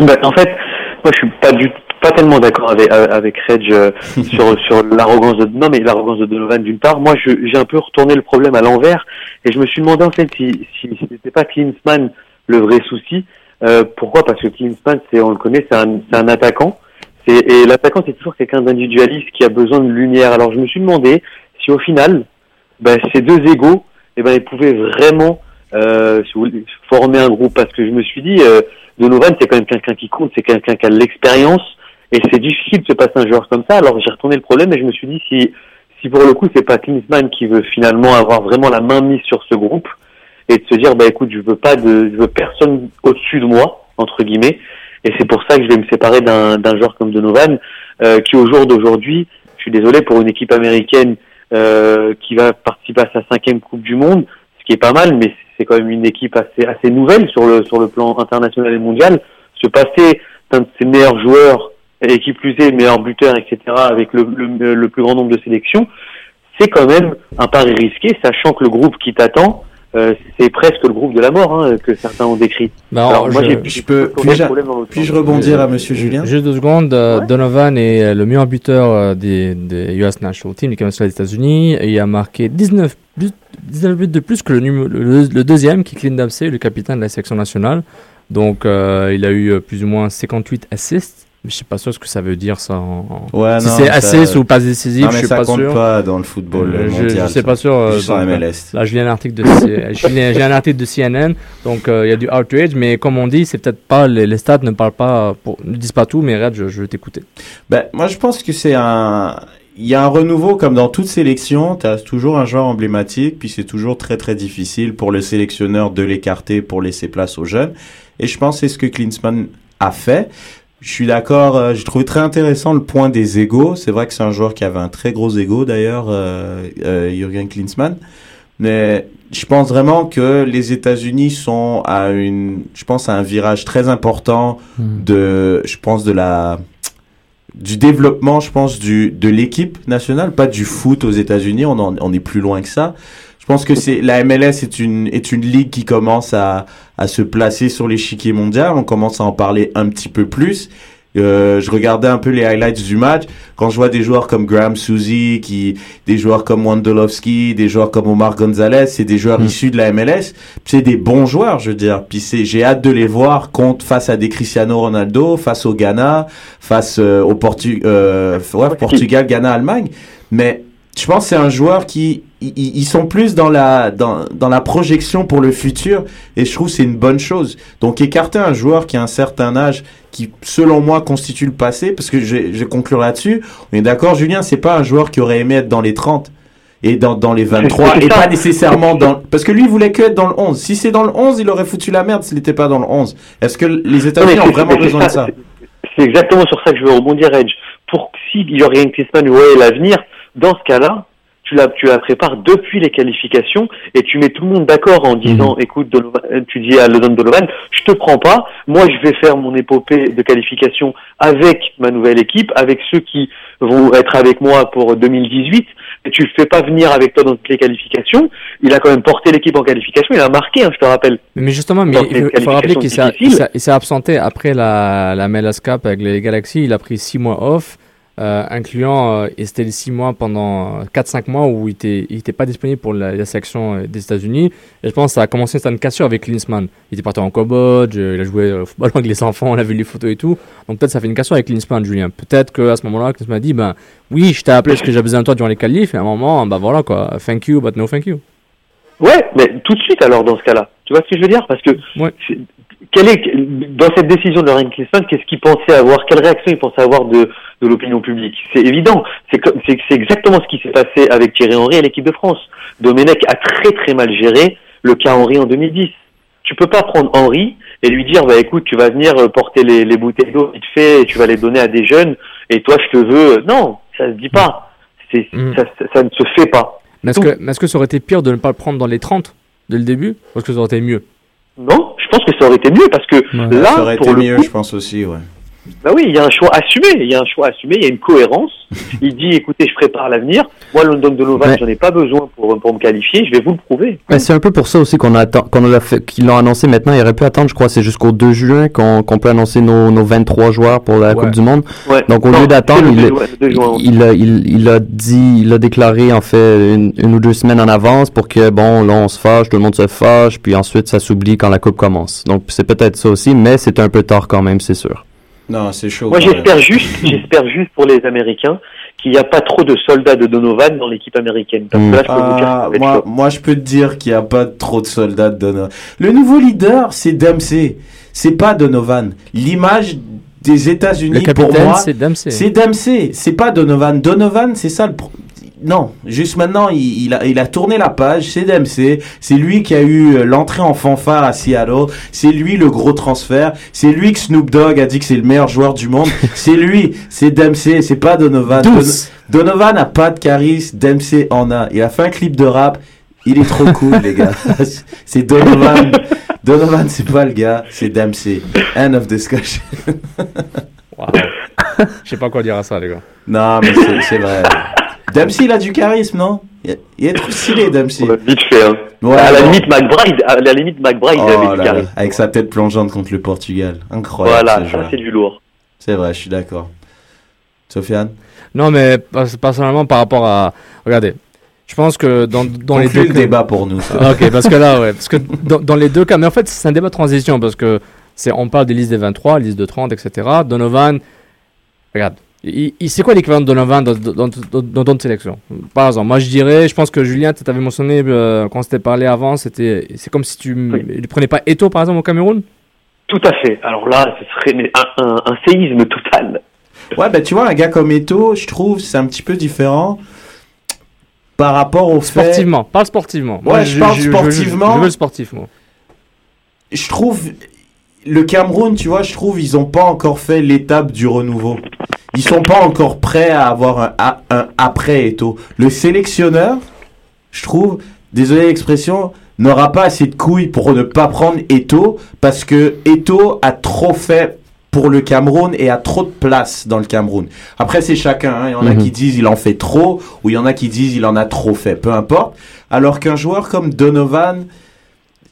Bah, en fait, moi, je suis pas du pas tellement d'accord avec avec Reg euh, sur sur l'arrogance de non mais l'arrogance de Donovan d'une part. Moi, j'ai un peu retourné le problème à l'envers et je me suis demandé en fait si si si c'était pas Klinsmann le vrai souci. Euh, pourquoi? Parce que Klinsmann, c'est on le connaît, c'est un c'est un attaquant. C'est- Et l'attaquant, c'est toujours quelqu'un d'individualiste qui a besoin de lumière. Alors, je me suis demandé si au final, ben, ces deux égaux, eh ben, ils pouvaient vraiment euh, former un groupe. Parce que je me suis dit, euh, Donovan, c'est quand même quelqu'un qui compte, c'est quelqu'un qui a de l'expérience, et c'est difficile de se passer un joueur comme ça. Alors j'ai retourné le problème et je me suis dit si, si pour le coup c'est pas Klinsmann qui veut finalement avoir vraiment la main mise sur ce groupe et de se dire bah écoute je veux pas de, je veux personne au-dessus de moi entre guillemets, et c'est pour ça que je vais me séparer d'un joueur comme Donovan euh, qui au jour d'aujourd'hui, je suis désolé pour une équipe américaine euh, qui va participer à sa cinquième Coupe du Monde, ce qui est pas mal, mais c'est quand même une équipe assez assez nouvelle sur le sur le plan international et mondial. Se passer d'un de ses meilleurs joueurs, et qui plus est meilleur buteur, etc., avec le, le plus grand nombre de sélections, c'est quand même un pari risqué, sachant que le groupe qui t'attend, euh, c'est presque le groupe de la mort hein, que certains ont décrit.
Bah,
Alors, moi,
je-
je peux- puis-je- rebondir à Monsieur Julien
Juste deux secondes. euh,
Ouais.
Donovan est euh, le meilleur buteur euh, des, des US National Team, l'équipe nationale des États-Unis. Et il a marqué 19 buts, 19 buts de plus que le, numéro- le, le deuxième, qui est Clint Dempsey, le capitaine de la sélection nationale. Donc, euh, il a eu euh, plus ou moins 58 assists. Je sais pas sûr ce que ça veut dire, ça. En,
Ouais,
si c'est
ça-
assists ou pas décisif,
Non,
je suis
ça
pas
compte
sûr.
pas dans le football
Euh, je,
mondial.
je sais
ça.
pas sûr. euh, donc, euh,
MLS.
Là, je lis un article de, je lis- j'ai un article de CNN, donc euh, il y a du outrage, mais comme on dit, c'est peut-être pas les, les stats ne parlent pas, pour, ne disent pas tout, mais Red, je, je vais t'écouter.
Ben, moi, je pense que c'est un. Il y a un renouveau comme dans toute sélection. Tu as toujours un joueur emblématique, puis c'est toujours très très difficile pour le sélectionneur de l'écarter pour laisser place aux jeunes. Et je pense que c'est ce que Klinsmann a fait. Je suis d'accord. euh, J'ai trouvé très intéressant le point des égaux. C'est vrai que c'est un joueur qui avait un très gros ego d'ailleurs, euh, euh, Jürgen Klinsmann. Mais je pense vraiment que les États-Unis sont à une, je pense à un virage très important
Hmm.
de, je pense de la, du développement, je pense du de l'équipe nationale, pas du foot aux États-Unis. On en, on est plus loin que ça. Je pense que c'est la MLS est une est une ligue qui commence à à se placer sur l'échiquier mondial. On commence à en parler un petit peu plus. Euh, je regardais un peu les highlights du match. Quand je vois des joueurs comme Graham Suzy, qui, des joueurs comme Wondolowski, des joueurs comme Omar Gonzalez, c'est des joueurs
Mm.
issus de la MLS. C'est des bons joueurs, je veux dire. Puis c'est, j'ai hâte de les voir contre face à des Cristiano Ronaldo, face au Ghana, face euh, au Portu euh, ouais, Portugal, Ghana, Allemagne. Mais je pense que c'est un joueur qui ils, sont plus dans la dans, dans la projection pour le futur et je trouve que c'est une bonne chose. Donc écarter un joueur qui a un certain âge qui selon moi constitue le passé parce que je, je conclure là-dessus. On est d'accord Julien, c'est pas un joueur qui aurait aimé être dans les 30 et dans, dans les 23
C'est
et pas nécessairement dans parce que lui il voulait que être dans le 11. Si c'est dans le 11, il aurait foutu la merde s'il n'était pas dans le 11. Est-ce que les États-Unis ont vraiment besoin de ça?
C'est exactement sur ça que je veux rebondir, Edge. Pour s'il y aurait une Klinsmann ouais, l'avenir, dans ce cas-là, tu la, tu la prépares depuis les qualifications et tu mets tout le monde d'accord en disant, écoute, Donovan- tu dis à Lodon Donovan, je te prends pas, moi je vais faire mon épopée de qualification avec ma nouvelle équipe, avec ceux qui vont être avec moi pour 2018, et tu le fais pas venir avec toi dans toutes les qualifications, il a quand même porté l'équipe en qualification, il a marqué, hein, je te rappelle.
Mais justement, mais il, faut- faut rappeler qu'il s'est- absenté après la, la MLS Cup avec les Galaxies. Il a pris 6 mois off, euh, incluant, euh, et c'était les 6 mois pendant 4-5 mois où il était, il était pas disponible pour la, la sélection euh, des États-Unis. Et je pense que ça a commencé, c'était une cassure avec Klinsmann. Il était parti en Cambodge, euh, il a joué au football avec les enfants, on a vu les photos et tout. Donc peut-être ça fait une cassure avec Klinsmann, Julien. Peut-être qu'à ce moment-là, Klinsmann a dit, ben oui, je t'ai appelé parce que j'ai besoin de toi durant les qualifs, et à un moment, ben voilà quoi, thank you, but no thank you.
Ouais, mais tout de suite alors dans ce cas-là. Tu vois ce que je veux dire? Parce que
Ouais.
quelle est dans cette décision de Ryan Klinsmann, qu'est-ce qu'il pensait avoir Quelle réaction il pensait avoir de, de l'opinion publique C'est évident. C'est comme- c'est c'est exactement ce qui s'est passé avec Thierry Henry à l'équipe de France. Domenech a très très mal géré le cas Henry en 2010. Tu peux pas prendre Henry et lui dire bah écoute tu vas venir euh, porter les, les bouteilles d'eau vite fait et tu vas les donner à des jeunes et toi je te veux non ça se dit pas c'est
Mm.
ça, ça- ça ne se fait pas
Mais est-ce que, mais est-ce que ça aurait été pire de ne pas le prendre dans les 30 dès le début Ou est-ce que ça aurait été mieux?
Non, je pense que ça aurait été mieux parce que là,
Ça aurait
pour
été
le
mieux,
coup,
je pense aussi, ouais.
Bah oui, il y a un choix assumé, il y a un choix assumé, il y a une cohérence. Il dit, écoutez, je prépare l'avenir. Moi, London Donovan,
Ouais.
j'en ai pas besoin pour, pour me qualifier. Je vais vous le prouver.
Ben, c'est un peu pour ça aussi qu'on attend, qu'on l'a fait, qu'ils l'ont annoncé maintenant. Il aurait pu attendre, je crois, c'est jusqu'au 2 juin qu'on qu'on peut annoncer nos, nos 23 joueurs pour la
Ouais.
Coupe du Monde.
Ouais.
Donc, au
Non,
lieu d'attendre, a, il, il a dit, il a déclaré, en fait, une, une ou deux semaines en avance pour que, bon, là, on se fâche, tout le monde se fâche, puis ensuite, ça s'oublie quand la Coupe commence. Donc, c'est peut-être ça aussi, mais c'est un peu tard quand même, c'est sûr.
Non, c'est chaud.
Moi, j'espère juste, j'espère juste pour les Américains qu'il n'y a pas trop de soldats de Donovan dans l'équipe américaine. Parce que là, je peux vous dire que ça
Ah,
va être
moi,
chaud.
moi, je peux te dire qu'il n'y a pas trop de soldats de Donovan. Le nouveau leader, c'est Dempsey. C'est pas Donovan. L'image des États-Unis, pour moi,
c'est Dempsey.
c'est Dempsey. C'est pas Donovan. Donovan, c'est ça le pro- Non, juste maintenant, il, il a, il a tourné la page, c'est Dempsey. C'est lui qui a eu euh, l'entrée en fanfare à Seattle. C'est lui le gros transfert. C'est lui que Snoop Dogg a dit que c'est le meilleur joueur du monde. c'est lui, c'est Dempsey, c'est pas Donovan. Don- Donovan a pas de charisme, Dempsey en a. Il a fait un clip de rap. Il est trop cool, les gars. C'est Donovan. Donovan, c'est pas le gars, c'est Dempsey. End of discussion.
Waouh. Je sais pas quoi dire à ça, les gars.
Non, mais c'est vrai. Dempsey, il a du charisme, non? Il, est trop stylé, Dempsey.
Vite fait, hein.
Ouais,
à la limite, McBride, à la limite, McBride, il
Oh
avait
là
du charisme.
avec sa tête plongeante contre le Portugal. Incroyable.
Voilà,
ce
ça c'est du lourd.
C'est vrai, je suis d'accord. Sofiane?
Non, mais pas- personnellement, par rapport à. Regardez, je pense que dans, dans les deux
le
cas-
débat pour nous. ça.
Ok, parce que là, ouais. Parce que dans, dans les deux cas, mais en fait, c'est un débat de transition parce que c'est, on parle des listes des 23, listes de 30, etc. Donovan, regarde, c'est quoi l'équivalent de Donovan dans, dans, dans, dans d'autres sélections? Par exemple, moi je dirais, je pense que Julien, tu t'avais mentionné euh, quand on s'était parlé avant, c'était, c'est comme si tu
Oui.
ne prenais pas Eto par exemple au Cameroun?
Tout à fait. Alors là, ce serait un, un, un séisme total.
Ouais, ben tu vois, un gars comme Eto, je trouve, c'est un petit peu différent par rapport au fait.
Sportivement, parle sportivement.
Ouais, je parle sportivement.
Je, veux le sportif, moi.
Je trouve le Cameroun, tu vois, je trouve ils ont pas encore fait l'étape du renouveau. Ils sont pas encore prêts à avoir un, a- un après Eto. Le sélectionneur, je trouve, désolé l'expression, n'aura pas assez de couilles pour ne pas prendre Eto parce que Eto a trop fait pour le Cameroun et a trop de place dans le Cameroun. Après, c'est chacun. hein. Il y en a
Mhm.
qui disent il en fait trop ou il y en a qui disent il en a trop fait. Peu importe. Alors qu'un joueur comme Donovan,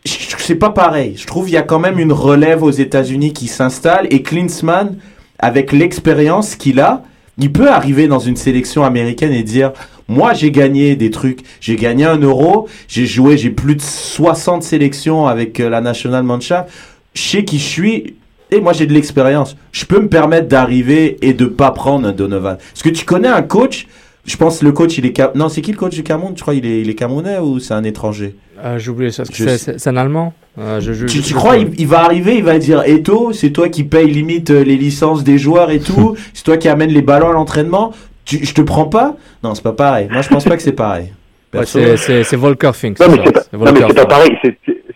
c'est pas pareil. Je trouve il y a quand même une relève aux États-Unis qui s'installe et Klinsmann, avec l'expérience qu'il a, il peut arriver dans une sélection américaine et dire moi j'ai gagné des trucs, j'ai gagné un euro, j'ai joué, j'ai plus de 60 sélections avec euh, la National Mannschaft, je sais qui je suis et moi j'ai de l'expérience. Je peux me permettre d'arriver et de pas prendre un Donovan. Est-ce que tu connais un coach je pense le coach, il est. Non, c'est qui le coach du Cameroun? Tu crois il est, il est Camerounais ou c'est un étranger?
Euh, J'ai oublié ça. C'est- un Allemand Euh, je, je-
Tu,
je-
tu
je-
crois il, il va arriver, il va dire Eto, c'est toi qui paye limite euh, les licences des joueurs et tout, c'est toi qui amène les ballons à l'entraînement. Je te prends pas? Non, c'est pas pareil. Moi, je pense pas que c'est pareil.
Ouais, c'est- Volker Fink.
Non, mais c'est pas, non, mais pareil.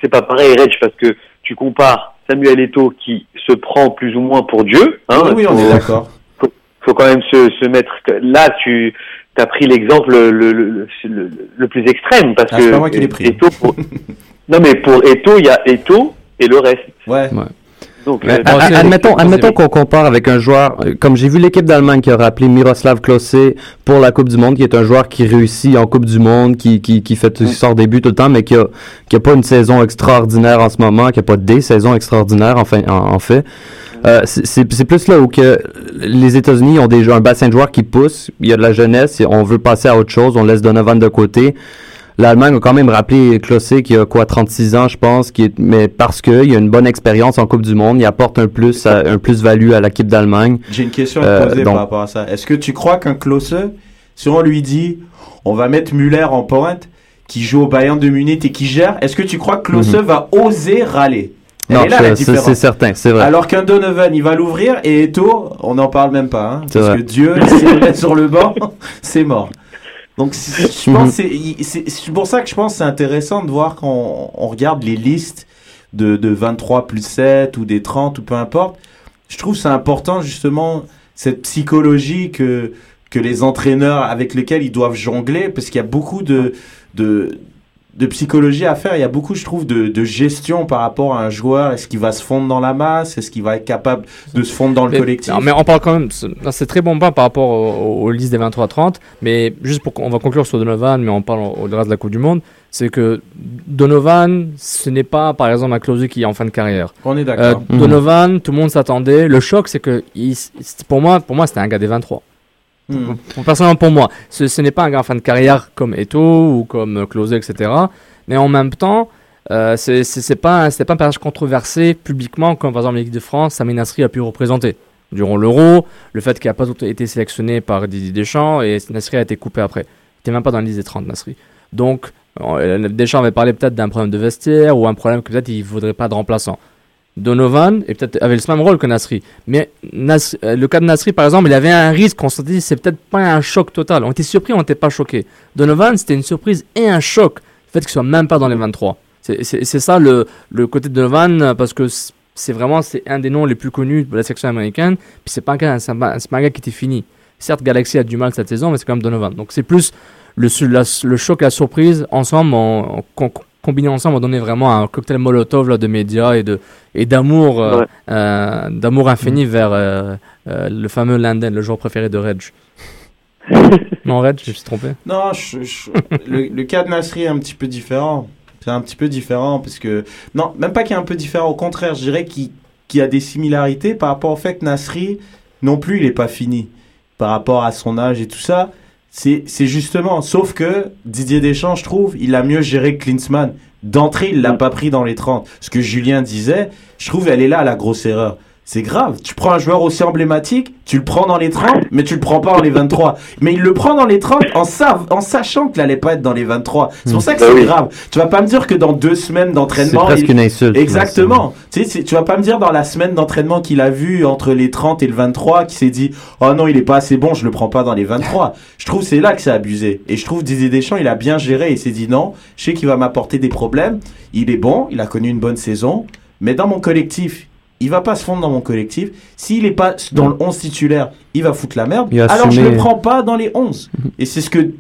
C'est- pas pareil, Reg, parce que tu compares Samuel Eto'o qui se prend plus ou moins pour Dieu. Hein,
oui, oui, on
faut-
est d'accord.
faut quand même se, se mettre. Là, tu as pris l'exemple le, le, le, le- le plus extrême parce
Ah,
que
c'est pas moi qui l'ai pris.
Pour- non, mais pour Eto, il y a Eto et le reste.
Ouais.
Donc,
Mais
euh,
admettons, admettons qu'on compare avec un joueur, euh, comme j'ai vu l'équipe d'Allemagne qui a rappelé Miroslav Klose pour la Coupe du Monde, qui est un joueur qui réussit en Coupe du Monde, qui, qui, qui fait, qui sort des buts tout le temps, mais qui a, qui a pas une saison extraordinaire en ce moment, qui a pas des saisons extraordinaires, enfin, en, en fait. Euh, c'est- plus là où que les États-Unis ont déjà un bassin de joueurs qui pousse, il y a de la jeunesse, on veut passer à autre chose, on laisse Donovan de côté. L'Allemagne a quand même rappelé Klose qui a quoi 36 ans je pense qui est mais parce que il a une bonne expérience en Coupe du monde, il apporte un plus à- un plus-value à l'équipe d'Allemagne.
J'ai une question à
Euh,
te poser
donc-
par rapport à ça. Est-ce que tu crois qu'un Klose, si on lui dit on va mettre Müller en pointe, qui joue au Bayern de Munich et qui gère, est-ce que tu crois que Klose
Mhm.
va oser râler?
Non,
est
c'est certain, c'est vrai.
Alors qu'un Donovan, il va l'ouvrir et Eto, on n'en parle même pas. Hein, parce
vrai.
que Dieu, s'il met sur le banc, c'est mort. Donc c'est- je pense
Mhm.
que c'est- pour ça que je pense c'est intéressant de voir quand on regarde les listes de, de 23 plus 7 ou des 30 ou peu importe. Je trouve c'est important justement cette psychologie que, que les entraîneurs avec lesquels ils doivent jongler parce qu'il y a beaucoup de, de, de psychologie à faire. Il y a beaucoup, je trouve, de, de gestion par rapport à un joueur. Est-ce qu'il va se fondre dans la masse? Est-ce qu'il va être capable de se fondre dans le
Mais-
collectif?
non, mais on parle quand même. C'est très bon point par rapport aux, aux listes des 23-30. Mais juste pour qu'on va conclure sur Donovan, mais on parle au- au-delà de la Coupe du Monde. C'est que Donovan, ce n'est pas par exemple un Klose qui est en fin de carrière.
On est
Euh,
d'accord.
Mhm.
Donovan, tout le monde s'attendait. Le choc, c'est que il- pour moi, pour moi, c'était un gars des 23.
Hmm.
Pour- Personnellement, pour moi, ce, ce n'est pas un gars en fin de carrière comme Eto ou comme Klose, etc. Mais en même temps, euh, c'est pas, un- pas un personnage controversé publiquement comme par exemple l'équipe de France, Sami Nasri a pu représenter. Durant l'Euro, le fait qu'il n'a pas été sélectionné par Didier Deschamps et Nasri a été coupé après. Il n'était même pas dans la liste des 30, Nasri. Donc, euh, Deschamps avait parlé peut-être d'un problème de vestiaire ou un problème que peut-être il ne faudrait pas de remplaçant. Donovan et peut-être avait le même rôle que Nasri. Mais euh, le cas de Nasri, par exemple, il avait un risque. On s'est dit, c'est peut-être pas un choc total. On était surpris, on n'était pas choqué. Donovan, c'était une surprise et un choc. Le fait qu'il soit même pas dans les 23. C'est- ça le, côté de Donovan, parce que c'est vraiment c'est un des noms les plus connus de la section américaine. Puis c'est pas un gars, un gars qui était fini. Certes, Galaxy a du mal cette saison, mais c'est quand même Donovan. Donc c'est plus le, la- le choc la surprise ensemble, en, en- com- combinés ensemble, on donné vraiment un cocktail molotov là, de médias et de et d'amour, euh,
Ouais.
euh, d'amour infini vers euh, euh, le fameux Landen, le joueur préféré de Reg. non, Reg, je me suis trompé.
Non, je- je- le, le cas de Nasri est un petit peu différent. C'est un petit peu différent parce que non, même pas qu'il est un peu différent. Au contraire, je dirais qu'il y a des similarités par rapport au fait que Nasri non plus il est pas fini par rapport à son âge et tout ça. C'est c'est justement, sauf que Didier Deschamps, je trouve, il a mieux géré que Klinsmann. D'entrée, il l'a pas pris dans les 30. Ce que Julien disait, je trouve, elle est là la grosse erreur. C'est grave. Tu prends un joueur aussi emblématique, tu le prends dans les 30, mais tu le prends pas dans les 23. Mais il le prend dans les 30 en, sa- en sachant qu'il allait pas être dans les 23. C'est pour ça que
Bah
c'est
oui.
grave. Tu vas pas me dire que dans deux semaines
C'est
d'entraînement,
presque
il-
une insulte.
Exactement. Tu sais, c'est- tu vas pas me dire dans la semaine d'entraînement qu'il a vu entre les 30 et le 23 qu'il s'est dit "Oh non, il est pas assez bon, je le prends pas dans les 23." je trouve c'est là que c'est abusé. Et je trouve Didier Deschamps, il a bien géré, il s'est dit "Non, je sais qu'il va m'apporter des problèmes, il est bon, il a connu une bonne saison, mais dans mon collectif, il va pas se fondre dans mon collectif. S'il est pas dans le 11 titulaire, il va foutre la merde.
Il
Alors je
assumé-
le prends pas dans les 11." Et c'est ce que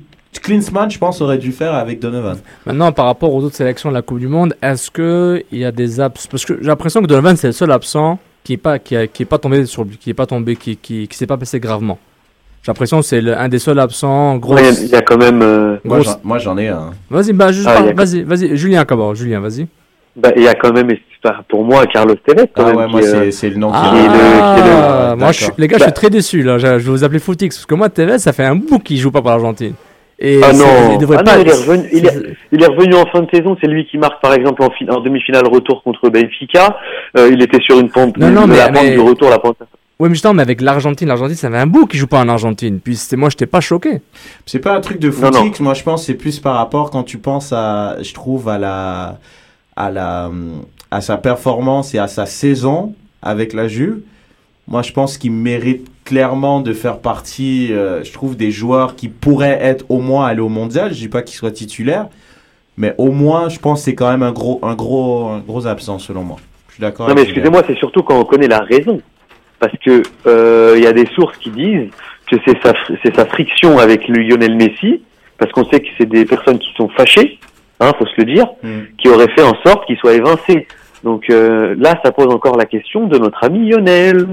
Klinsmann, je pense, aurait dû faire avec Donovan.
Maintenant, par rapport aux autres sélections de la Coupe du Monde, est-ce que il y a des abs Parce que j'ai l'impression que Donovan c'est le seul absent qui est pas qui, a- qui est pas tombé sur qui est pas tombé qui qui, qui s'est pas passé gravement. J'ai l'impression que c'est le- un des seuls absents. Gros.
Ouais, il y a quand même. euh,
Moi, j'en- ai un.
Vas-y, bah juste
Ah,
par-
a-
vas-y, vas-y, Julien d'abord, Julien, vas-y.
Bah, il y a quand même, pour moi, Carlos Tevez. Quand
Ah
même,
ouais,
qui,
moi,
euh,
c'est le nom qui
Ah,
qui est le- qui est le-
moi, je suis-
D'accord.
les gars, je suis
Bah-
très déçu là. Je, je vais vous appeler Footix parce que moi, Tevez, ça fait un bout qu'il joue pas pour l'Argentine. Et
Ah non,
il devrait
ah
pas-
non, il est revenu, il est, il est revenu en fin de saison. C'est lui qui marque par exemple en, fi- en demi-finale retour contre Benfica. Euh, il était sur une pente,
Non, non, mais-
la pente
mais-
du retour, la pente.
Ouais, mais justement, mais avec l'Argentine, l'Argentine, ça fait un bout qu'il joue pas en Argentine. Puis moi, j'étais pas choqué.
C'est pas un truc de footix, moi je pense que c'est plus par rapport quand tu penses à, je trouve, à la, à la, à sa performance et à sa saison avec la Juve. Moi je pense qu'il mérite clairement de faire partie, euh, je trouve, des joueurs qui pourraient être au moins aller au mondial. Je dis pas qu'il soit titulaire, mais au moins je pense que c'est quand même un gros, un gros, un gros absent selon moi. Je suis d'accord
Non mais excusez-moi, c'est surtout quand on connaît la raison. Parce que euh, il y a des sources qui disent que c'est sa, c'est sa friction avec le Lionel Messi, parce qu'on sait que c'est des personnes qui sont fâchées, hein, faut se le dire,
Hmm.
qui auraient fait en sorte qu'il soit évincé. Donc euh, là, ça pose encore la question de notre ami Lionel.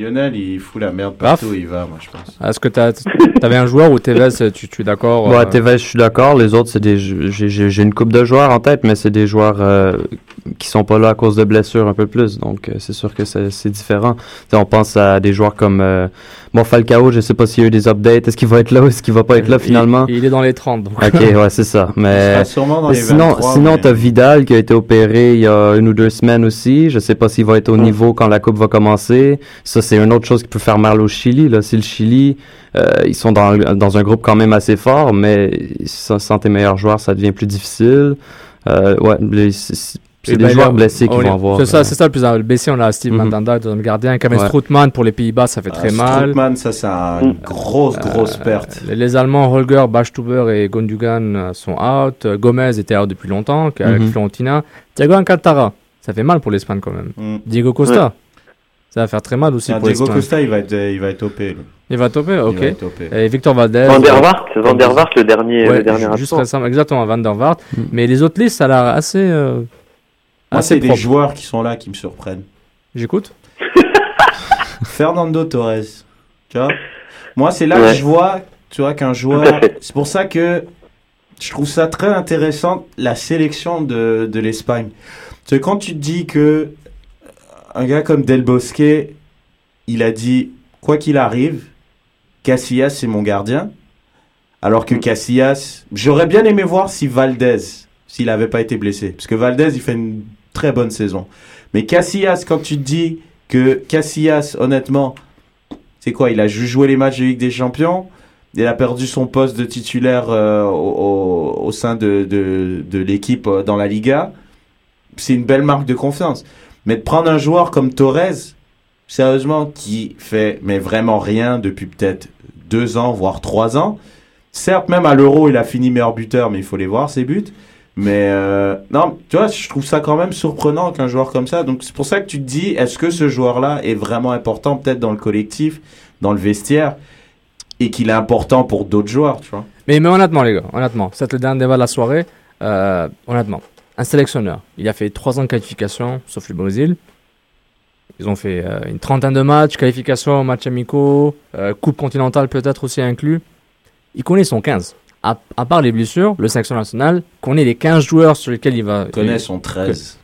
Lionel, il fout la merde partout où il va, moi je pense.
Est-ce que t'as- t'avais un joueur ou Tevez, tu, tu es d'accord
Ouais,
euh,
Tevez, je suis d'accord. Les autres, c'est des. J'ai une coupe de joueurs en tête, mais c'est des joueurs euh, qui sont pas là à cause de blessures un peu plus. Donc, euh, c'est sûr que c'est différent. Tu on pense à des joueurs comme. Euh, bon, Falcao, je sais pas s'il y a eu des updates. Est-ce qu'il va être là ou est-ce qu'il va pas être là finalement?
Il, est dans les 30. Donc.
Ok, ouais, c'est ça.
Il
Mais.
sera sûrement dans
Mais
les
sinon,
23,
sinon
mais-
t'as Vidal qui a été opéré il y a une ou deux semaines aussi. Je sais pas s'il va être au
Mm.
niveau quand la coupe va commencer. Ça, c'est une autre chose qui peut faire mal au Chili. Là, si le Chili, euh, ils sont dans, dans un groupe quand même assez fort, mais sans, sans tes meilleurs joueurs, ça devient plus difficile. Euh, ouais, les- c'est
Et
des
ben,
joueurs
là,
blessés qui vont avoir.
C'est ça,
euh,
c'est ça le plus le blessé. On a Steve
Mhm.
Mandanda dans le gardien. Kevin
Ouais.
Strootman pour les Pays-Bas, ça fait très
Ah,
mal.
Strootman, ça c'est une grosse, grosse perte.
Les, les Allemands Holger, Bachtuber et Gondugan sont out. Gomez était out depuis longtemps, avec
Mhm.
Fiorentina. Thiago Alcantara, ça fait mal pour l'Espagne quand même.
Mm.
Diego Costa, ça va faire très mal aussi
Ah,
pour
Diego. Costa, il va être, il va être OP.
Il va topper, ok.
va être OP.
Et Victor Valdez.
Van der
euh,
Vaart, Van der Vaart, le dernier,
ouais,
le dernier
ju- juste récemment, exactement, Van der Vaart.
Mm.
Mais les autres listes, ça a l'air assez. euh,
Moi, c'est des joueurs qui sont là qui me surprennent.
J'écoute.
Fernando Torres. Tu vois Moi, c'est là
Ouais.
que je vois, tu vois, qu'un joueur. C'est pour ça que je trouve ça très intéressant, la sélection de, de l'Espagne. Sais, quand tu te dis que un gars comme Del Bosque, il a dit, quoi qu'il arrive, Casillas, c'est mon gardien. Alors que Casillas, j'aurais bien aimé voir si Valdez, s'il n'avait pas été blessé. Parce que Valdez, il fait une très bonne saison. Mais Casillas, quand tu te dis que Casillas, honnêtement, c'est quoi Il a joué les matchs de Ligue des Champions. Il a perdu son poste de titulaire euh, au, sein de, de, de l'équipe euh, dans la Liga. C'est une belle marque de confiance. Mais de prendre un joueur comme Torres, sérieusement, qui fait mais vraiment rien depuis peut-être deux ans, voire trois ans. Certes, même à l'Euro, il a fini meilleur buteur, mais il faut les voir, ses buts. Mais euh, non, tu vois, je trouve ça quand même surprenant qu'un joueur comme ça. Donc c'est pour ça que tu te dis, est-ce que ce joueur-là est vraiment important, peut-être dans le collectif, dans le vestiaire, et qu'il est important pour d'autres joueurs, tu vois?
Mais, mais honnêtement, les gars, honnêtement, c'est le dernier débat de la soirée. Euh, honnêtement, un sélectionneur, il a fait trois ans de qualification, sauf le Brésil. Ils ont fait euh, une trentaine de matchs, qualification, matchs amicaux, euh, Coupe continentale peut-être aussi inclus. Il connaît son 15. À, à part les blessures, le sélection national connaît les 15 joueurs sur lesquels il va.
Il connaît son 13.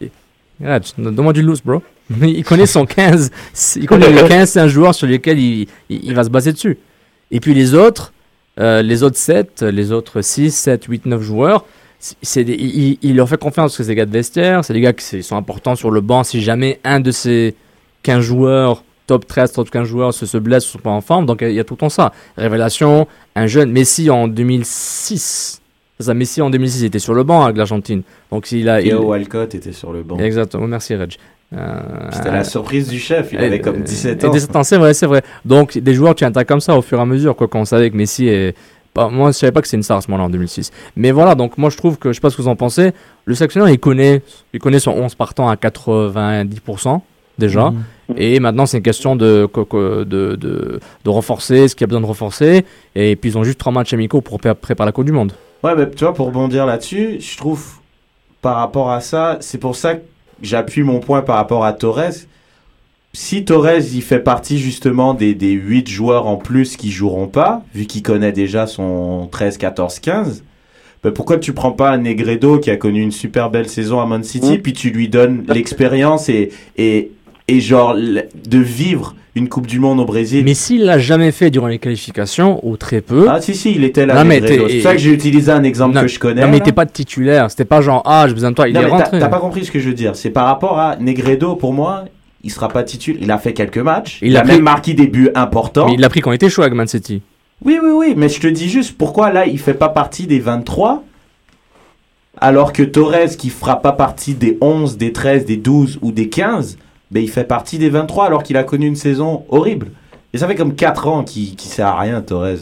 Arrête, donne-moi du loose, bro. Il connaît son 15. Il connaît les 15, c'est un joueur sur lesquels il, il, il va se baser dessus. Et puis les autres, euh, les autres 7, les autres 6, 7, 8, 9 joueurs, des- il, leur fait confiance parce que c'est des gars de vestiaire, c'est des gars qui sont importants sur le banc. Si jamais un de ces 15 joueurs, top 13, top 15 joueurs, se, se blesse ou sont pas en forme, donc il y a tout le temps ça. Révélation, un jeune Messi en 2006. C'est ça, Messi en 2006 il était sur le banc avec l'Argentine. Donc il a. il-
Walcott était sur le banc.
Exactement, merci Reg. Euh,
C'était la surprise du chef, il avait comme 17
et
ans.
17 ans, c'est vrai, c'est vrai. Donc, des joueurs, tu attaques comme ça au fur et à mesure, quoi, quand on savait que Messi est. Bah, moi, je savais pas que c'est une star à ce moment-là en 2006. Mais voilà, donc moi, je trouve que, je sais pas ce que vous en pensez, le sélectionneur, il connaît, il connaît son 11 partant à 90% déjà.
Mhm.
Et maintenant, c'est une question de, de, de, de renforcer ce qu'il y a besoin de renforcer. Et puis, ils ont juste trois matchs amicaux pour pré- préparer la Coupe du Monde.
Ouais, mais tu vois, pour rebondir là-dessus, je trouve, par rapport à ça, c'est pour ça que j'appuie mon point par rapport à Torres. Si Torres, il fait partie justement des, des 8 joueurs en plus qui joueront pas, vu qu'il connaît déjà son 13, 14, 15, ben, pourquoi tu prends pas un Negredo qui a connu une super belle saison à Man City,
Mm.
puis tu lui donnes l'expérience et, et, et genre de vivre une Coupe du Monde au Brésil?
Mais s'il l'a jamais fait durant les qualifications, ou très peu.
Ah si si, il était là.
Non, mais
Negredo.
t'es-
C'est pour ça que j'ai utilisé un exemple
Non,
que je connais.
Non, mais était pas de titulaire. C'était pas genre, ah, j'ai besoin de toi. Il
Non,
est
mais
rentré.
T'as pas compris ce que je veux dire. C'est par rapport à Negredo, pour moi, il sera pas titulaire. Il a fait quelques matchs.
Il
Il,
a
a
pris-
même marqué des buts importants.
Mais il l'a pris quand il était chaud avec Man City.
Oui, oui, oui. Mais je te dis juste pourquoi là, il fait pas partie des 23 alors que Torres, qui fera pas partie des 11, des 13, des 12 ou des 15, ben, il fait partie des 23 alors qu'il a connu une saison horrible. Et ça fait comme 4 ans qu'il qu'il sert à rien, Torres.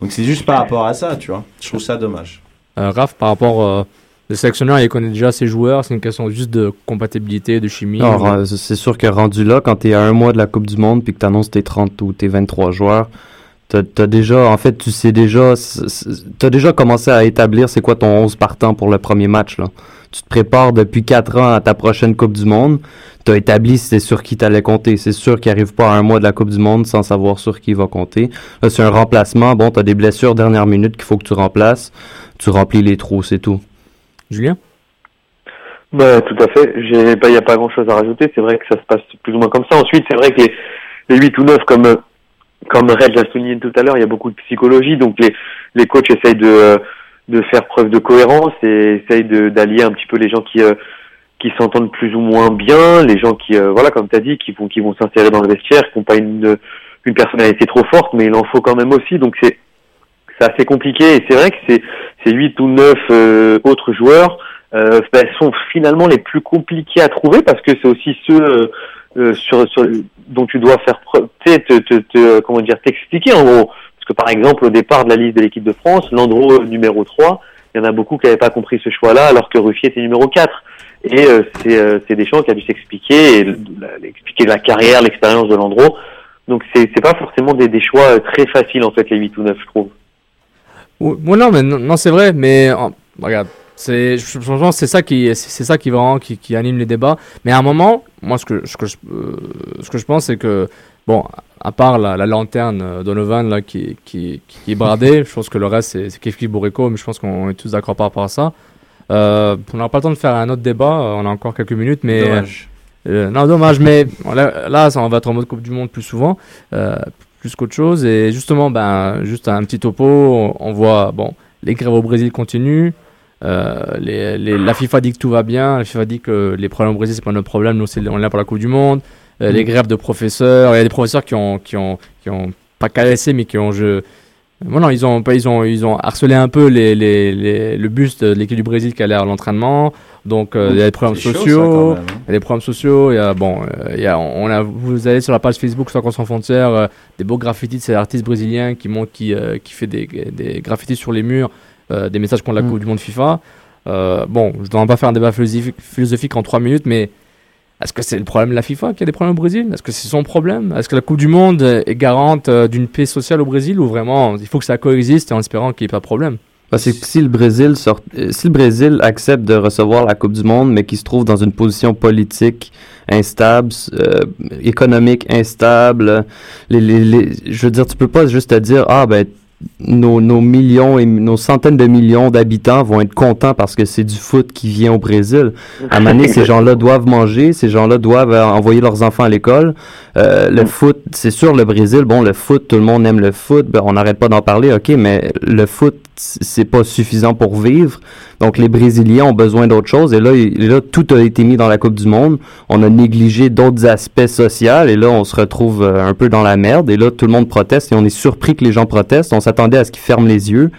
Donc c'est juste par rapport à ça, tu vois. Je trouve ça dommage.
Euh, Raph, par rapport euh, le sélectionneur, il connaît déjà ses joueurs. C'est une question juste de compatibilité, de chimie.
Non, ra- c'est sûr que rendu là, quand t'es à un mois de la Coupe du Monde, puis que t'annonces tes 30 ou tes 23 joueurs, t'as as déjà, en fait, tu sais déjà, t'as déjà commencé à établir c'est quoi ton 11 partant pour le premier match, là. Tu te prépares depuis 4 ans à ta prochaine Coupe du Monde, t'as établi c'est sur qui t'allais compter. C'est sûr qu'il arrive pas à un mois de la Coupe du Monde sans savoir sur qui il va compter. Là, c'est un remplacement, bon, t'as des blessures dernière minute qu'il faut que tu remplaces, tu remplis les trous, c'est tout.
Julien?
Bah, tout à fait. J'ai pas, y a pas grand chose à rajouter. C'est vrai que ça se passe plus ou moins comme ça. Ensuite, c'est vrai que les, les 8 ou 9, comme, comme Red l'a souligné tout à l'heure, il y a beaucoup de psychologie. Donc, les, les coachs essayent de, de faire preuve de cohérence et essayent d'allier un petit peu les gens qui, euh, qui s'entendent plus ou moins bien, les gens qui, euh, voilà, comme tu dit, qui vont, qui vont s'insérer dans le vestiaire, qui n'ont pas une, une personnalité trop forte, mais il en faut quand même aussi. Donc, c'est, c'est assez compliqué et c'est vrai que c'est, ces 8 ou 9 euh, autres joueurs, euh, ben, sont finalement les plus compliqués à trouver parce que c'est aussi ceux euh, euh, sur, sur dont tu dois faire preuve, te, te, te- comment dire, t'expliquer en gros. Parce que par exemple, au départ de la liste de l'équipe de France, Landreau numéro 3, il y en a beaucoup qui n'avaient pas compris ce choix-là alors que Ruffier était numéro 4. Et euh, c'est euh, c'est Deschamps qui a dû s'expliquer, et expliquer la carrière, l'expérience de Landreau. Donc c'est pas forcément des, des choix euh, très faciles en fait les 8 ou 9 je trouve.
Oui, non, mais non, non, c'est vrai, mais regarde, c'est, que c'est ça qui, c'est, ça qui vraiment qui, qui anime les débats. Mais à un moment, moi, ce que, ce que, je, euh, ce que je pense, c'est que bon, à part la, la lanterne euh, Donovan là qui, qui, qui est bradée, je pense que le reste c'est, Kefki Bourrico, mais je pense qu'on est tous d'accord par rapport à ça. Euh, on n'aura pas le temps de faire un autre débat, on a encore quelques minutes, mais
Dommage.
euh, non, dommage, mais là, là, ça, on va être en mode Coupe du Monde plus souvent, plus qu'autre chose. Et justement, ben, juste un petit topo, on, on voit, bon, les grèves au Brésil continuent. Euh, les, les- la FIFA dit que tout va bien. La FIFA dit que les problèmes au Brésil, c'est pas notre problème. Nous, c'est, on est là pour la Coupe du Monde. Euh, Les grèves de professeurs, il y a des professeurs qui ont, qui ont, qui ont pas caressé, mais qui ont, je, Bon, non, ils ont, pas, ils ont, ils ont harcelé un peu les, les, les- le buste de l'équipe du Brésil qui allait à l'entraînement. Donc, euh, il y a des problèmes sociaux.
hein.
Il y a des problèmes sociaux. Il y a, bon, euh, il y a, on a, vous allez sur la page Facebook Soccer sans frontières, euh, des beaux graffitis de ces artistes brésiliens qui montrent, qui, euh, qui fait des, des graffitis sur les murs, des messages contre la
Mm.
Coupe du Monde FIFA. Bon, je ne dois pas faire un débat philosophique, philosophique en trois minutes, mais est-ce que c'est le problème de la FIFA qui a des problèmes au Brésil? Est-ce que c'est son problème? Est-ce que la Coupe du Monde est garante d'une paix sociale au Brésil ou vraiment il faut que ça coexiste en espérant qu'il n'y ait pas de problème?
Parce que si le Brésil sort, si le Brésil accepte de recevoir la Coupe du Monde, mais qui se trouve dans une position politique instable, euh, économique instable, les, les, les- je veux dire, tu peux pas juste te dire ah ben nos, nos millions et nos centaines de millions d'habitants vont être contents parce que c'est du foot qui vient au Brésil. À donné, ces gens-là doivent manger, ces gens-là doivent euh, envoyer leurs enfants à l'école. Euh, le foot, c'est sûr, le Brésil, bon, le foot, tout le monde aime le foot, ben, on n'arrête pas d'en parler, ok, mais le foot, c'est pas suffisant pour vivre. Donc, les Brésiliens ont besoin d'autre chose. Et là, et là, tout a été mis dans la Coupe du Monde. On a négligé d'autres aspects sociaux. Et là, on se retrouve euh, un peu dans la merde. Et là, tout le monde proteste. Et on est surpris que les gens protestent. On s'attendait à ce qu'ils ferment les yeux.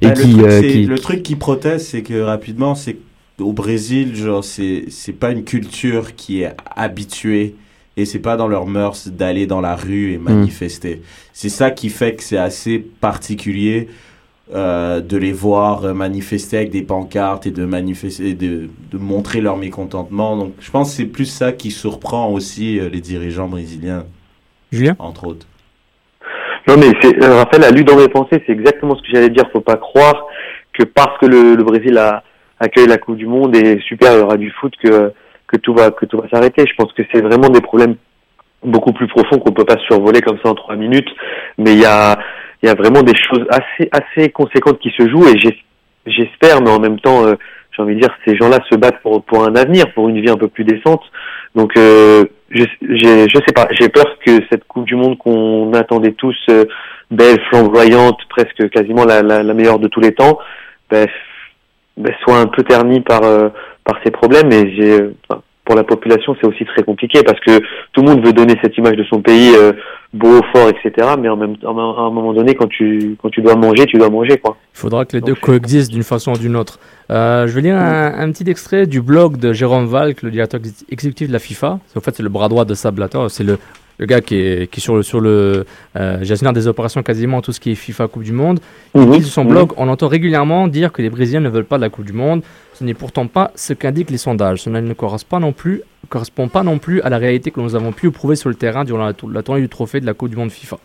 Et
Bah, le,
qui,
truc,
euh, qui-
le truc qui proteste, c'est que rapidement, c'est au Brésil, genre, c'est c'est pas une culture qui est habituée et c'est pas dans leurs mœurs d'aller dans la rue et manifester. C'est ça qui fait que c'est assez particulier euh, de les voir euh, manifester avec des pancartes et de manifester, de, de montrer leur mécontentement. Donc, je pense que c'est plus ça qui surprend aussi euh, les dirigeants brésiliens,
Julien?
entre autres. Non mais c'est euh, Raphaël a lu dans mes pensées, c'est exactement ce que j'allais dire. Faut pas croire que parce que le, le Brésil a accueilli la Coupe du Monde et super il y aura du foot que que tout va que tout va s'arrêter. Je pense que c'est vraiment des problèmes beaucoup plus profonds qu'on peut pas survoler comme ça en trois minutes. Mais il y a il y a vraiment des choses assez assez conséquentes qui se jouent et j'espère, mais en même temps, euh, j'ai envie de dire, ces gens-là se battent pour pour un avenir, pour une vie un peu plus décente. Donc, euh, je je sais pas, j'ai peur que cette Coupe du Monde qu'on attendait tous euh, belle, flamboyante, presque quasiment la, la, la meilleure de tous les temps, ben, ben, soit un peu ternie par euh, par ces problèmes. Et j'ai, euh, pour la population, c'est aussi très compliqué parce que tout le monde veut donner cette image de son pays euh, beau, fort, etc. Mais en même à un moment donné, quand tu quand tu dois manger, tu dois manger quoi.
Il faudra que les deux coexistent d'une façon ou d'une autre. Euh, je vais lire un, un petit extrait du blog de Jérôme Valk, le directeur ex- exécutif de la FIFA. En fait, c'est le bras droit de Sab Blatter. C'est le, le gars qui est, qui est sur le, sur le euh, gestionnaire des opérations quasiment tout ce qui est FIFA Coupe du Monde. Il
Mhm.
dit sur son blog, on entend régulièrement dire que les Brésiliens ne veulent pas de la Coupe du Monde. Ce n'est pourtant pas ce qu'indiquent les sondages. Cela ne correspond pas non plus, correspond pas non plus à la réalité que nous avons pu prouver sur le terrain durant la, la tournée du trophée de la Coupe du Monde FIFA.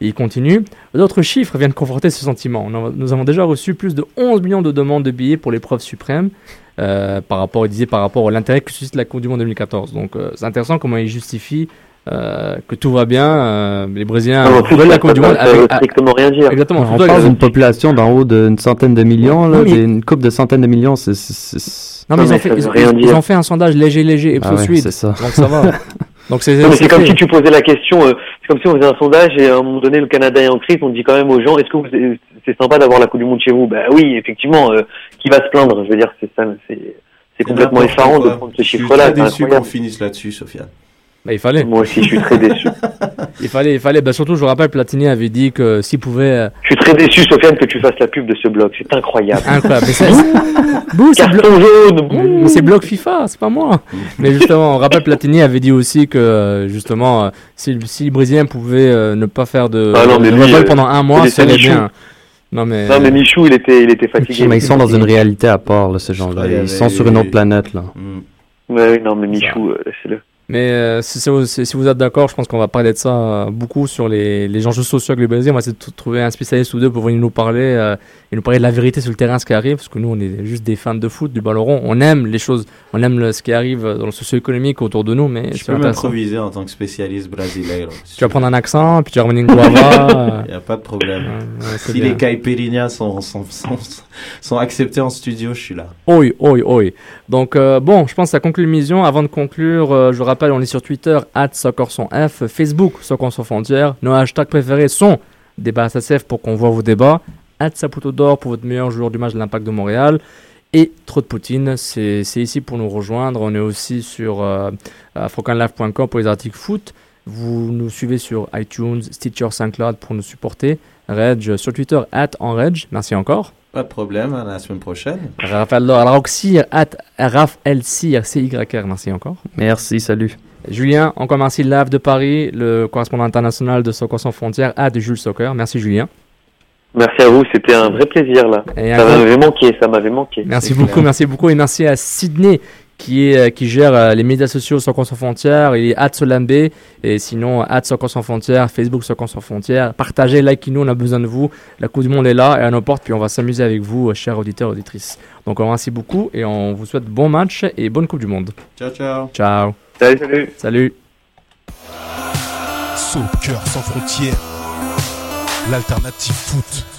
Et il continue. D'autres chiffres viennent conforter ce sentiment. Nous avons déjà reçu plus de 11 millions de demandes de billets pour l'épreuve suprême. euh, par rapport, il disait par rapport à l'intérêt que suscite la Coupe du Monde 2014. Donc euh, c'est intéressant comment il justifie euh, que tout va bien. euh, les Brésiliens
Non,
veulent la Coupe du Monde avec,
strictement rien dire.
Exactement.
On parle d'une population d'en haut d'une centaine de millions, là,
Oui,
une coupe de centaines de millions, c'est...
Non, mais, ils, ont fait,
ça
ils,
veut
ont-
rien
ils
dire.
ont fait un sondage léger, léger,
Ah ouais, c'est ça.
Donc ça va. Donc c'est
comme si tu posais la question, euh, c'est comme si on faisait un sondage et à un moment donné le Canada est en crise, on dit quand même aux gens, est-ce que c'est sympa d'avoir la Coupe du Monde chez vous? Ben oui, effectivement, euh, qui va se plaindre? Je veux dire, c'est ça, c'est c'est complètement effarant de prendre ce
Je suis
chiffre-là.
très
c'est
déçu qu'on finisse là-dessus, Sofiane.
Bah, il fallait.
Moi aussi, je suis très déçu.
Il fallait, il fallait. Bah, surtout, je vous rappelle, Platini avait dit que s'il pouvait. euh,
Je suis très déçu, Sofiane, que tu fasses la pub de ce blog. C'est incroyable.
Incroyable. Mais Bouh,
jaune.
Mais- mais c'est bloc FIFA, c'est pas moi. Mais justement, on rappelle Platini avait dit aussi que euh, justement, euh, si, si les Brésiliens pouvaient euh, ne pas faire de,
Ah non, mais
de
lui, euh,
pendant un mois,
Michou.
bien. Non mais.
Non, mais Michou, il était, il était fatigué.
Mais ils sont dans une réalité à part, là, ces gens-là. Ils sont sur une autre planète, là.
Mm.
Ouais, oui, non, mais Michou, laissez-le.
Mais euh, si, si vous, si- si vous êtes d'accord, je pense qu'on va parler de ça euh, beaucoup sur les, les enjeux sociaux avec le Brésil. On va essayer de trouver un spécialiste ou deux pour venir nous parler euh, et nous parler de la vérité sur le terrain, ce qui arrive. Parce que nous, on est juste des fans de foot, du ballon rond. On aime les choses, on aime le- ce qui arrive dans le socio-économique autour de nous. Mais
Je peux m'improviser en tant que spécialiste brasileiro.
Tu vas prendre un accent, puis tu vas ramener une guava.
Il n'y a pas de problème.
Ouais, ouais, c'est
si
bien.
les caipirinhas sont, sont, sont, sont acceptés en studio, je suis là.
Oi, oi, oi. Donc, bon, je pense que ça conclut l'émission. Avant de conclure, je vous on est sur Twitter, at F, Facebook, Soccer sans frontières. Nos hashtags préférés sont débat pour qu'on voit vos débats, at d'or pour votre meilleur joueur du match de l'Impact de Montréal. Et Trop de Poutine, c'est ici pour nous rejoindre. On est aussi sur euh, afrocanlive.com pour les articles foot. Vous nous suivez sur iTunes, Stitcher, SoundCloud pour nous supporter. Reg sur Twitter, at. Merci encore.
Pas de problème, à la semaine prochaine.
Raphaël Roxir, at Raphaël Cyr, C-Y-R, merci encore.
Merci, salut.
Julien, encore merci Lave de Paris, le correspondant international de Soccer sans frontières, at Jules Soccer. Merci Julien.
Merci à vous, c'était un vrai plaisir, là.
Et
Ça m'avait manqué, ça m'avait manqué.
Merci beaucoup,
clair.
merci beaucoup et merci à Sydney qui, est, euh, qui gère euh, les médias sociaux Soccer sans frontières. Il est at Solambé et sinon at Soccer sans frontières, Facebook Soccer sans frontières. Partagez, likez-nous, on a besoin de vous. La Coupe du Monde est là et à nos portes, puis on va s'amuser avec vous, euh, chers auditeurs et auditrices. Donc on merci beaucoup et on vous souhaite bon match et bonne Coupe du Monde.
Ciao, ciao.
Ciao.
Salut, salut.
Salut.
Soccer sans frontières, l'alternative foot.